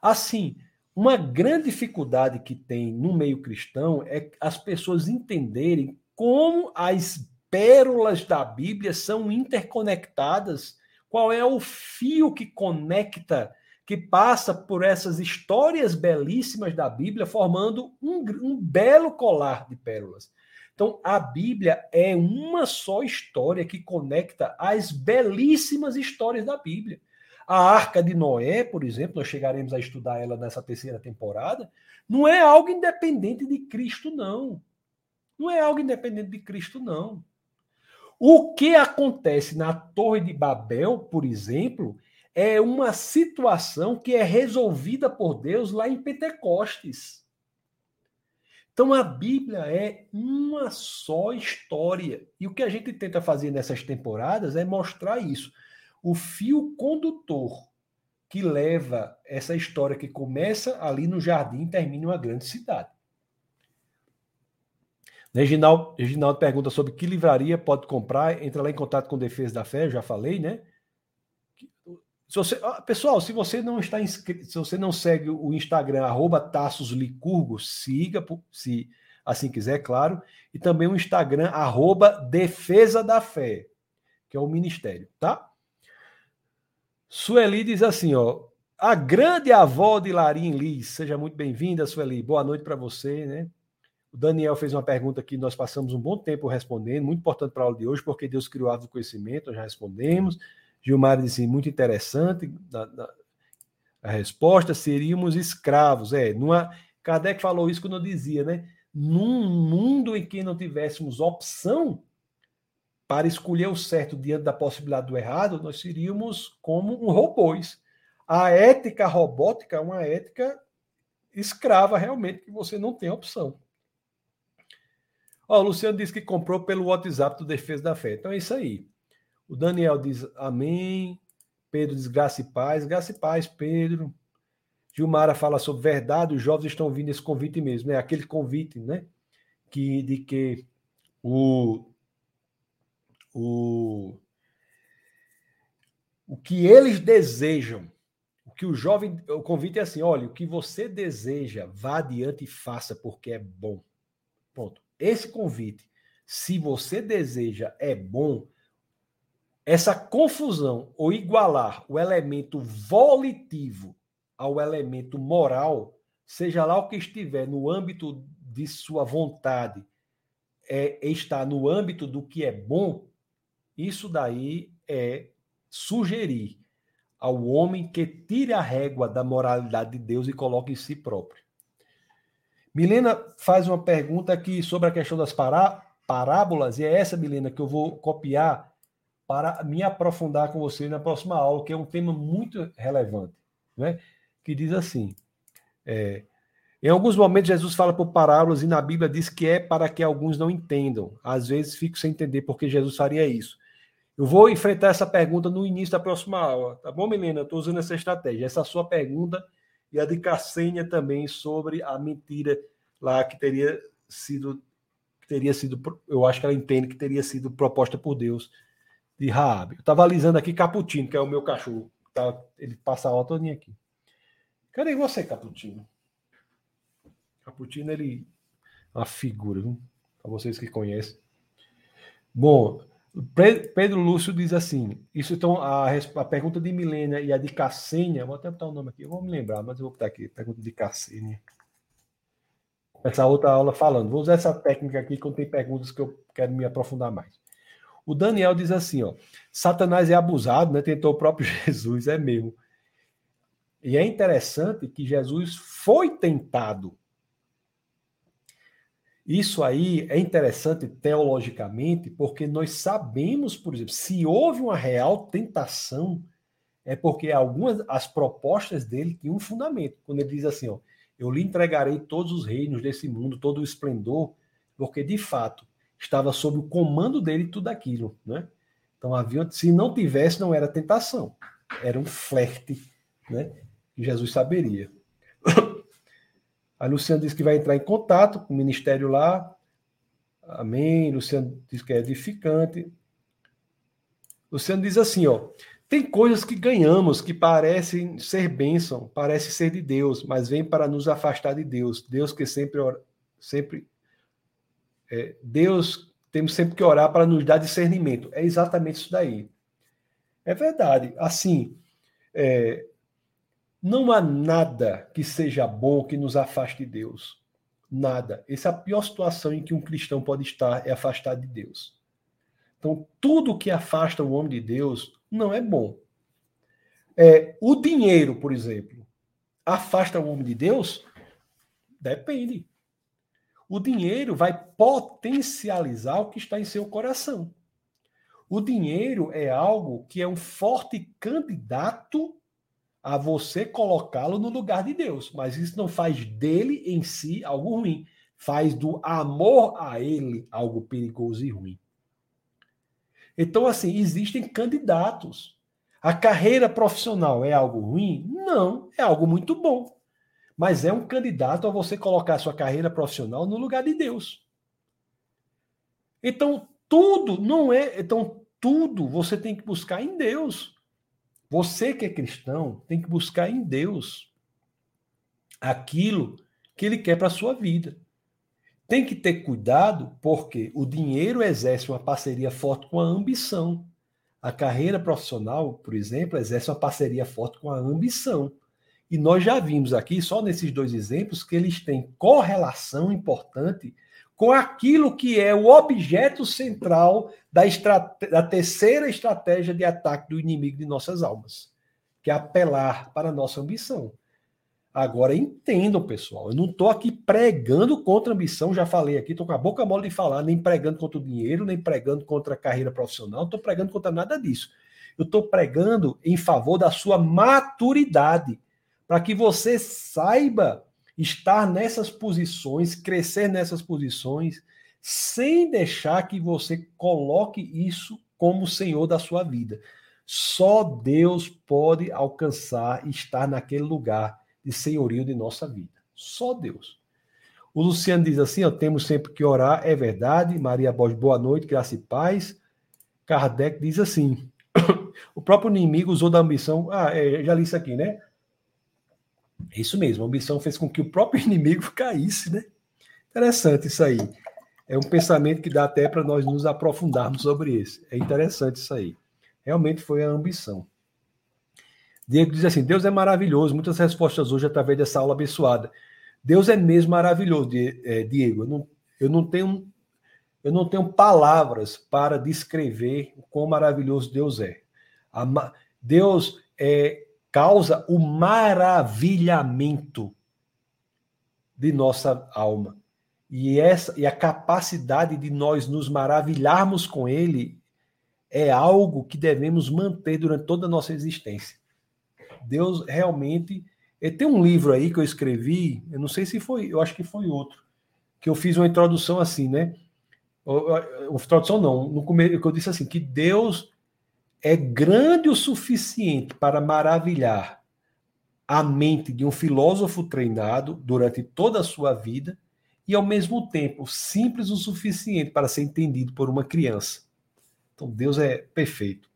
S1: Assim, uma grande dificuldade que tem no meio cristão é as pessoas entenderem como as pérolas da Bíblia são interconectadas. Qual é o fio que conecta, que passa por essas histórias belíssimas da Bíblia, formando um, um belo colar de pérolas. Então, a Bíblia é uma só história que conecta as belíssimas histórias da Bíblia. A Arca de Noé, por exemplo, nós chegaremos a estudar ela nessa terceira temporada, não é algo independente de Cristo, não. Não é algo independente de Cristo, não. O que acontece na Torre de Babel, por exemplo, é uma situação que é resolvida por Deus lá em Pentecostes. Então a Bíblia é uma só história. E o que a gente tenta fazer nessas temporadas é mostrar isso. O fio condutor que leva essa história que começa ali no jardim e termina em uma grande cidade. Reginaldo, Reginaldo pergunta sobre que livraria pode comprar. Entra lá em contato com Defesa da Fé, já falei, né? Se você, pessoal, se você não está inscrito, se você não segue o Instagram, arroba siga, se assim quiser, claro. E também o Instagram, arroba Defesa da Fé, que é o ministério, tá? Sueli diz assim, ó. A grande avó de Larim Liz, seja muito bem-vinda, Sueli. Boa noite para você, né? O Daniel fez uma pergunta que nós passamos um bom tempo respondendo, muito importante para a aula de hoje, porque Deus criou a árvore do conhecimento, nós já respondemos. Gilmar disse, muito interessante a resposta, seríamos escravos. É, numa, Kardec falou isso quando dizia, né? Num mundo em que não tivéssemos opção para escolher o certo diante da possibilidade do errado, nós seríamos como um robôs. A ética robótica é uma ética escrava, realmente, que você não tem opção. Ó, o Luciano disse que comprou pelo WhatsApp do Defesa da Fé. Então é isso aí. O Daniel diz amém. Pedro diz graça e paz. Graça e paz, Pedro. Gilmara fala sobre verdade. Os jovens estão ouvindo esse convite mesmo, né? Aquele convite, né? Que, de que o, o, o que eles desejam, o que o jovem. O convite é assim: olha, o que você deseja, vá adiante e faça, porque é bom. Pronto. Esse convite, se você deseja, é bom. Essa confusão ou igualar o elemento volitivo ao elemento moral, seja lá o que estiver no âmbito de sua vontade, é, está no âmbito do que é bom, isso daí é sugerir ao homem que tire a régua da moralidade de Deus e coloque em si próprio. Milena faz uma pergunta aqui sobre a questão das pará parábolas, e é essa, Milena, que eu vou copiar para me aprofundar com você na próxima aula, que é um tema muito relevante, né? que diz assim: é, em alguns momentos Jesus fala por parábolas e na Bíblia diz que é para que alguns não entendam. Às vezes fico sem entender porque Jesus faria isso. Eu vou enfrentar essa pergunta no início da próxima aula, tá bom, Milena? Estou usando essa estratégia. Essa sua pergunta e a de Cassênia também sobre a mentira lá que teria sido, que teria sido, eu acho que ela entende que teria sido proposta por Deus de Raab. Eu estava alisando aqui Caputino, que é o meu cachorro. Tá, ele passa a aula todinha aqui. Cadê você, Caputino? Caputino, ele é uma figura, para vocês que conhecem. Bom, Pedro Lúcio diz assim: isso então, a, a pergunta de Milena e a de Cassênia, vou até botar o nome aqui, eu vou me lembrar, mas eu vou botar aqui, pergunta de Cassênia. Essa outra aula falando. Vou usar essa técnica aqui quando tem perguntas que eu quero me aprofundar mais. O Daniel diz assim: ó, Satanás é abusado, né? Tentou o próprio Jesus, é mesmo. E é interessante que Jesus foi tentado isso aí é interessante teologicamente, porque nós sabemos, por exemplo, se houve uma real tentação, é porque algumas as propostas dele tinham um fundamento. Quando ele diz assim, ó, eu lhe entregarei todos os reinos desse mundo, todo o esplendor, porque de fato estava sob o comando dele tudo aquilo, né? Então havia, se não tivesse, não era tentação, era um flerte, né? Que Jesus saberia. A Luciana diz que vai entrar em contato com o ministério lá. Amém. Luciano diz que é edificante. Luciano diz assim, ó. Tem coisas que ganhamos que parecem ser bênção, parecem ser de Deus, mas vêm para nos afastar de Deus. Deus que sempre, sempre é, Deus temos sempre que orar para nos dar discernimento. É exatamente isso daí. É verdade. Assim, é, não há nada que seja bom que nos afaste de Deus. Nada. Essa é a pior situação em que um cristão pode estar, é afastado de Deus. Então, tudo que afasta o homem de Deus não é bom. É, o dinheiro, por exemplo, afasta o homem de Deus? Depende. O dinheiro vai potencializar o que está em seu coração. O dinheiro é algo que é um forte candidato a você colocá-lo no lugar de Deus. Mas isso não faz dele em si algo ruim. Faz do amor a ele algo perigoso e ruim. Então, assim, existem candidatos. A carreira profissional é algo ruim? Não, é algo muito bom. Mas é um candidato a você colocar a sua carreira profissional no lugar de Deus. Então, tudo não é. Então, tudo você tem que buscar em Deus. Você que é cristão tem que buscar em Deus aquilo que ele quer para a sua vida. Tem que ter cuidado, porque o dinheiro exerce uma parceria forte com a ambição. A carreira profissional, por exemplo, exerce uma parceria forte com a ambição. E nós já vimos aqui, só nesses dois exemplos, que eles têm correlação importante com aquilo que é o objeto central da, da, terceira estratégia de ataque do inimigo de nossas almas, que é apelar para a nossa ambição. Agora entendam, pessoal, eu não estou aqui pregando contra a ambição, já falei aqui, estou com a boca mole de falar, nem pregando contra o dinheiro, nem pregando contra a carreira profissional, não estou pregando contra nada disso. Eu estou pregando em favor da sua maturidade, para que você saiba estar nessas posições, crescer nessas posições, sem deixar que você coloque isso como senhor da sua vida. Só Deus pode alcançar e estar naquele lugar de senhorio de nossa vida. Só Deus. O Luciano diz assim: ó, temos sempre que orar, é verdade. Maria Borges, boa noite, graça e paz. Kardec diz assim: o próprio inimigo usou da ambição. Ah, é, já li isso aqui, né? É isso mesmo, a ambição fez com que o próprio inimigo caísse, né? Interessante isso aí. É um pensamento que dá até para nós nos aprofundarmos sobre isso. É interessante isso aí. Realmente foi a ambição. Diego diz assim: Deus é maravilhoso. Muitas respostas hoje através dessa aula abençoada. Deus é mesmo maravilhoso, é, Diego. Eu não, eu não tenho eu não tenho palavras para descrever o quão maravilhoso Deus é. Deus é causa o maravilhamento de nossa alma. E essa e a capacidade de nós nos maravilharmos com ele é algo que devemos manter durante toda a nossa existência. Deus realmente tem um livro aí que eu escrevi, eu não sei se foi, eu acho que foi outro, que eu fiz uma introdução assim, né? Introdução não, no começo eu disse assim que Deus é grande o suficiente para maravilhar a mente de um filósofo treinado durante toda a sua vida e, ao mesmo tempo, simples o suficiente para ser entendido por uma criança. Então, Deus é perfeito.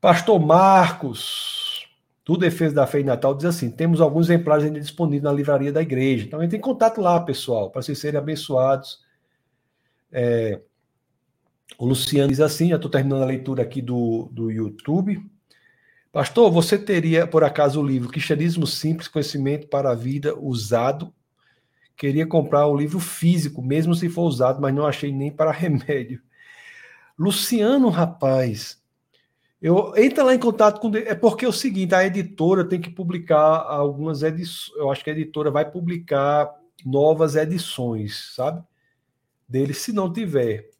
S1: Pastor Marcos, do Defesa da Fé em Natal, diz assim: temos alguns exemplares ainda disponíveis na livraria da igreja. Então, entre em contato lá, pessoal, para vocês serem abençoados. É, o Luciano diz assim: já estou terminando a leitura aqui do, do YouTube. Pastor, você teria, por acaso, o livro Cristianismo Simples, Conhecimento para a Vida, usado? Queria comprar o livro físico, mesmo se for usado, mas não achei nem para remédio. Luciano, rapaz, eu entra lá em contato com. É porque é o seguinte: a editora tem que publicar algumas edições. Eu acho que a editora vai publicar novas edições, sabe? Dele, se não tiver.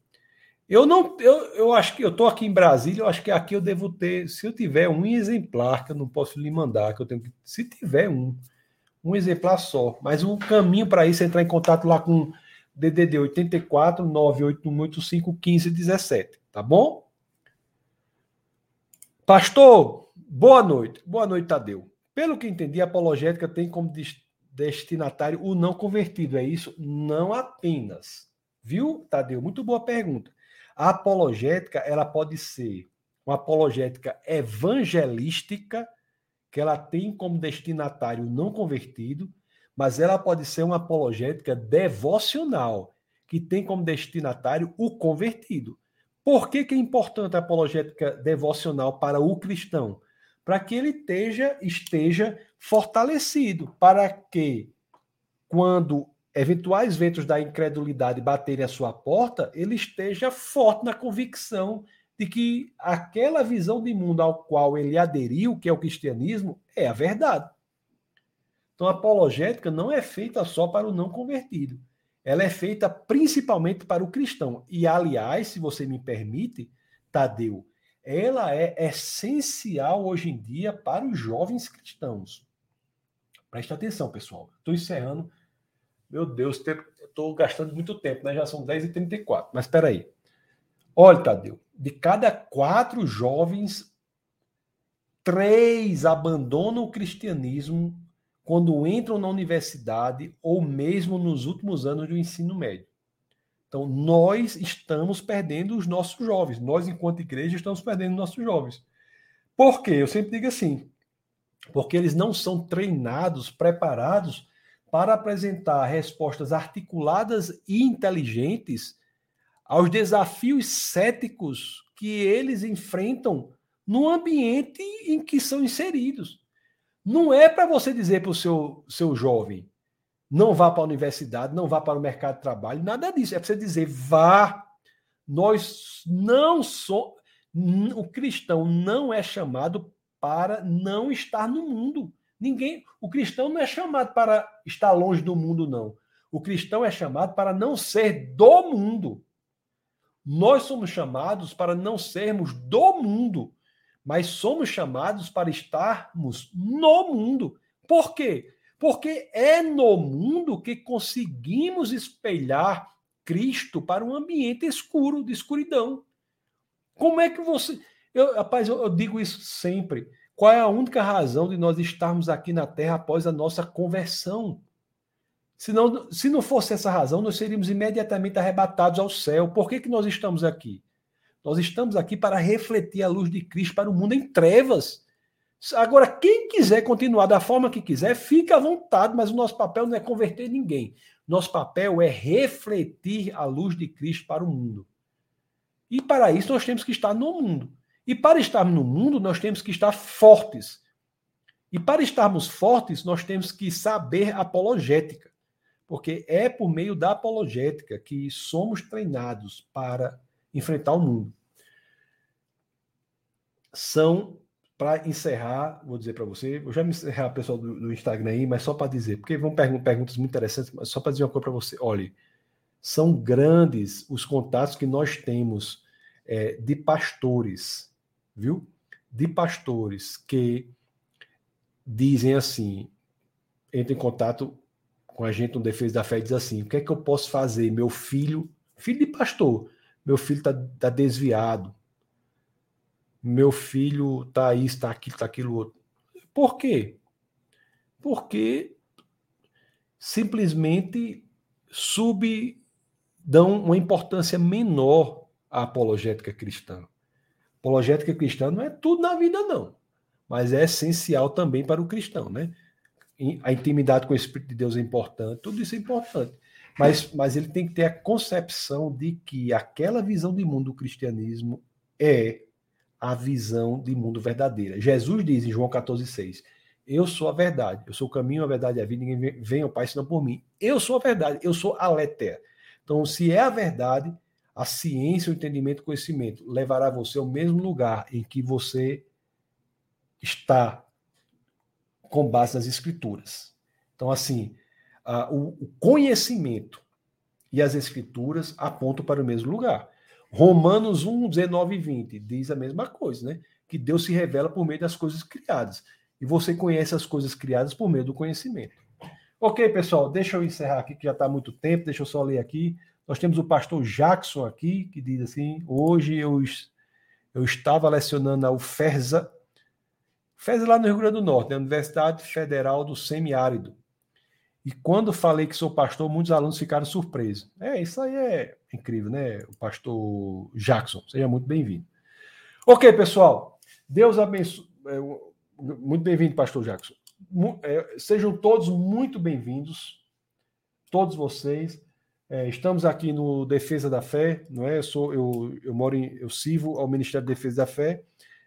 S1: Eu não, eu, eu acho que eu estou aqui em Brasília, eu acho que aqui eu devo ter, se eu tiver um exemplar que eu não posso lhe mandar, que eu tenho que, se tiver um, um exemplar só, mas o caminho para isso é entrar em contato lá com DDD 84 98185 1517, tá bom? Pastor, boa noite. Boa noite, Tadeu. Pelo que entendi, a apologética tem como destinatário o não convertido, é isso? Não apenas. Viu, Tadeu? Muito boa pergunta. A apologética, ela pode ser uma apologética evangelística, que ela tem como destinatário não convertido, mas ela pode ser uma apologética devocional, que tem como destinatário o convertido. Por que, que é importante a apologética devocional para o cristão? Para que ele esteja, esteja fortalecido, para que, quando eventuais ventos da incredulidade baterem a sua porta, ele esteja forte na convicção de que aquela visão de mundo ao qual ele aderiu, que é o cristianismo, é a verdade. Então, a apologética não é feita só para o não convertido. Ela é feita principalmente para o cristão. E, aliás, se você me permite, Tadeu, ela é essencial hoje em dia para os jovens cristãos. Preste atenção, pessoal. Estou encerrando meu Deus, estou gastando muito tempo, né? Já são 10h34. Mas espera aí. Olha, Tadeu, de cada quatro jovens, três abandonam o cristianismo quando entram na universidade ou mesmo nos últimos anos do ensino médio. Então, nós estamos perdendo os nossos jovens. Nós, enquanto igreja, estamos perdendo os nossos jovens. Por quê? Eu sempre digo assim: porque eles não são treinados, preparados para apresentar respostas articuladas e inteligentes aos desafios céticos que eles enfrentam no ambiente em que são inseridos. Não é para você dizer para o seu, seu jovem, não vá para a universidade, não vá para o mercado de trabalho, nada disso. É para você dizer, vá. Nós não somos. O cristão não é chamado para não estar no mundo. Ninguém, o cristão não é chamado para estar longe do mundo, não. O cristão é chamado para não ser do mundo. Nós somos chamados para não sermos do mundo, mas somos chamados para estarmos no mundo. Por quê? Porque é no mundo que conseguimos espelhar Cristo para um ambiente escuro, de escuridão. Como é que você. Eu, rapaz, eu, eu digo isso sempre. Qual é a única razão de nós estarmos aqui na Terra após a nossa conversão? Se não, se não fosse essa razão, nós seríamos imediatamente arrebatados ao céu. Por que, que nós estamos aqui? Nós estamos aqui para refletir a luz de Cristo para o mundo em trevas. Agora, quem quiser continuar da forma que quiser, fica à vontade, mas o nosso papel não é converter ninguém. Nosso papel é refletir a luz de Cristo para o mundo. E para isso nós temos que estar no mundo. E para estarmos no mundo, nós temos que estar fortes. E para estarmos fortes, nós temos que saber apologética. Porque é por meio da apologética que somos treinados para enfrentar o mundo. São, para encerrar, vou dizer para você, eu já me encerrar, pessoal do, do Instagram aí, mas só para dizer, porque vão perguntar perguntas muito interessantes, mas só para dizer uma coisa para você. Olhe, são grandes os contatos que nós temos é, de pastores viu? De pastores que dizem assim, entra em contato com a gente no Defesa da Fé e diz assim: o que é que eu posso fazer? Meu filho, filho de pastor, meu filho está tá desviado. meu filho tá isso, está aquilo, está aquilo outro. Por quê? Porque simplesmente sub dão uma importância menor à apologética cristã. Apologética cristã não é tudo na vida, não, mas é essencial também para o cristão, né? A intimidade com o Espírito de Deus é importante, tudo isso é importante. Mas, mas ele tem que ter a concepção de que aquela visão de mundo do cristianismo é a visão de mundo verdadeira. Jesus diz em João 14,6: Eu sou a verdade, eu sou o caminho, a verdade e a vida, ninguém vem ao Pai senão por mim. Eu sou a verdade, eu sou a letra. Então, se é a verdade, a ciência, o entendimento, o conhecimento levará você ao mesmo lugar em que você está com base nas escrituras. Então, assim, a, o, o conhecimento e as escrituras apontam para o mesmo lugar. Romanos 1, 19 e 20 diz a mesma coisa, né? Que Deus se revela por meio das coisas criadas. E você conhece as coisas criadas por meio do conhecimento. Ok, pessoal, deixa eu encerrar aqui, que já está muito tempo, deixa eu só ler aqui. Nós temos o pastor Jackson aqui, que diz assim: hoje eu, eu estava lecionando na UFERSA, FERSA lá no Rio Grande do Norte, né? Universidade Federal do Semiárido. E quando falei que sou pastor, muitos alunos ficaram surpresos. É, isso aí é incrível, né? O pastor Jackson, seja muito bem-vindo. Ok, pessoal. Deus abençoe. É, muito bem-vindo, pastor Jackson. É, sejam todos muito bem-vindos, todos vocês. É, estamos aqui no Defesa da Fé, não é? Eu sou, eu, eu moro em, eu sirvo ao Ministério da Defesa da Fé.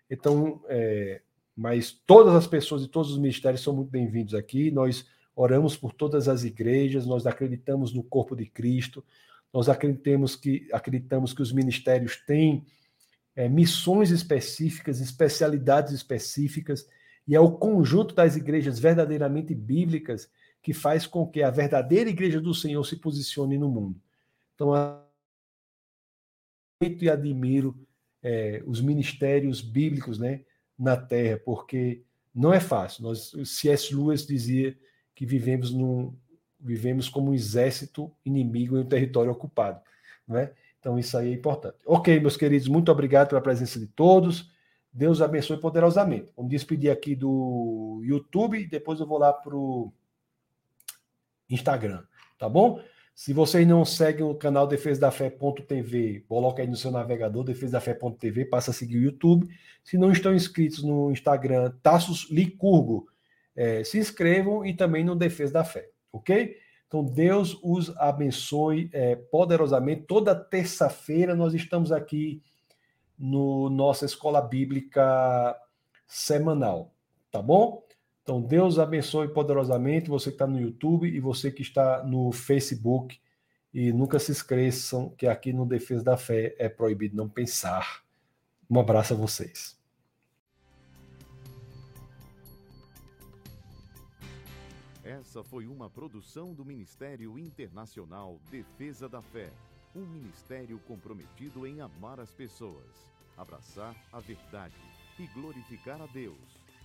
S1: Então, é, mas todas as pessoas e todos os ministérios são muito bem-vindos aqui. Nós oramos por todas as igrejas, nós acreditamos no corpo de Cristo, nós acreditamos que, acreditamos que os ministérios têm é, missões específicas, especialidades específicas, e é o conjunto das igrejas verdadeiramente bíblicas que faz com que a verdadeira igreja do Senhor se posicione no mundo. Então, e admiro é, os ministérios bíblicos né, na terra, porque não é fácil. Nós, C.S. Lewis dizia que vivemos, num, vivemos como um exército inimigo em um território ocupado. Não é? Então, isso aí é importante. Ok, meus queridos, muito obrigado pela presença de todos. Deus abençoe poderosamente. Vamos despedir aqui do YouTube depois eu vou lá para o Instagram, tá bom? Se vocês não seguem o canal defesadafé.tv, coloca aí no seu navegador defesadafé.tv, passa a seguir o YouTube. Se não estão inscritos no Instagram, Tassos Licurgo, é, se inscrevam e também no Defesa da Fé, ok? Então, Deus os abençoe é, poderosamente. Toda terça-feira nós estamos aqui no nossa escola bíblica semanal, tá bom? Então, Deus abençoe poderosamente você que está no YouTube e você que está no Facebook. E nunca se esqueçam que aqui no Defesa da Fé é proibido não pensar. Um abraço a vocês.
S2: Essa foi uma produção do Ministério Internacional Defesa da Fé, um ministério comprometido em amar as pessoas, abraçar a verdade e glorificar a Deus.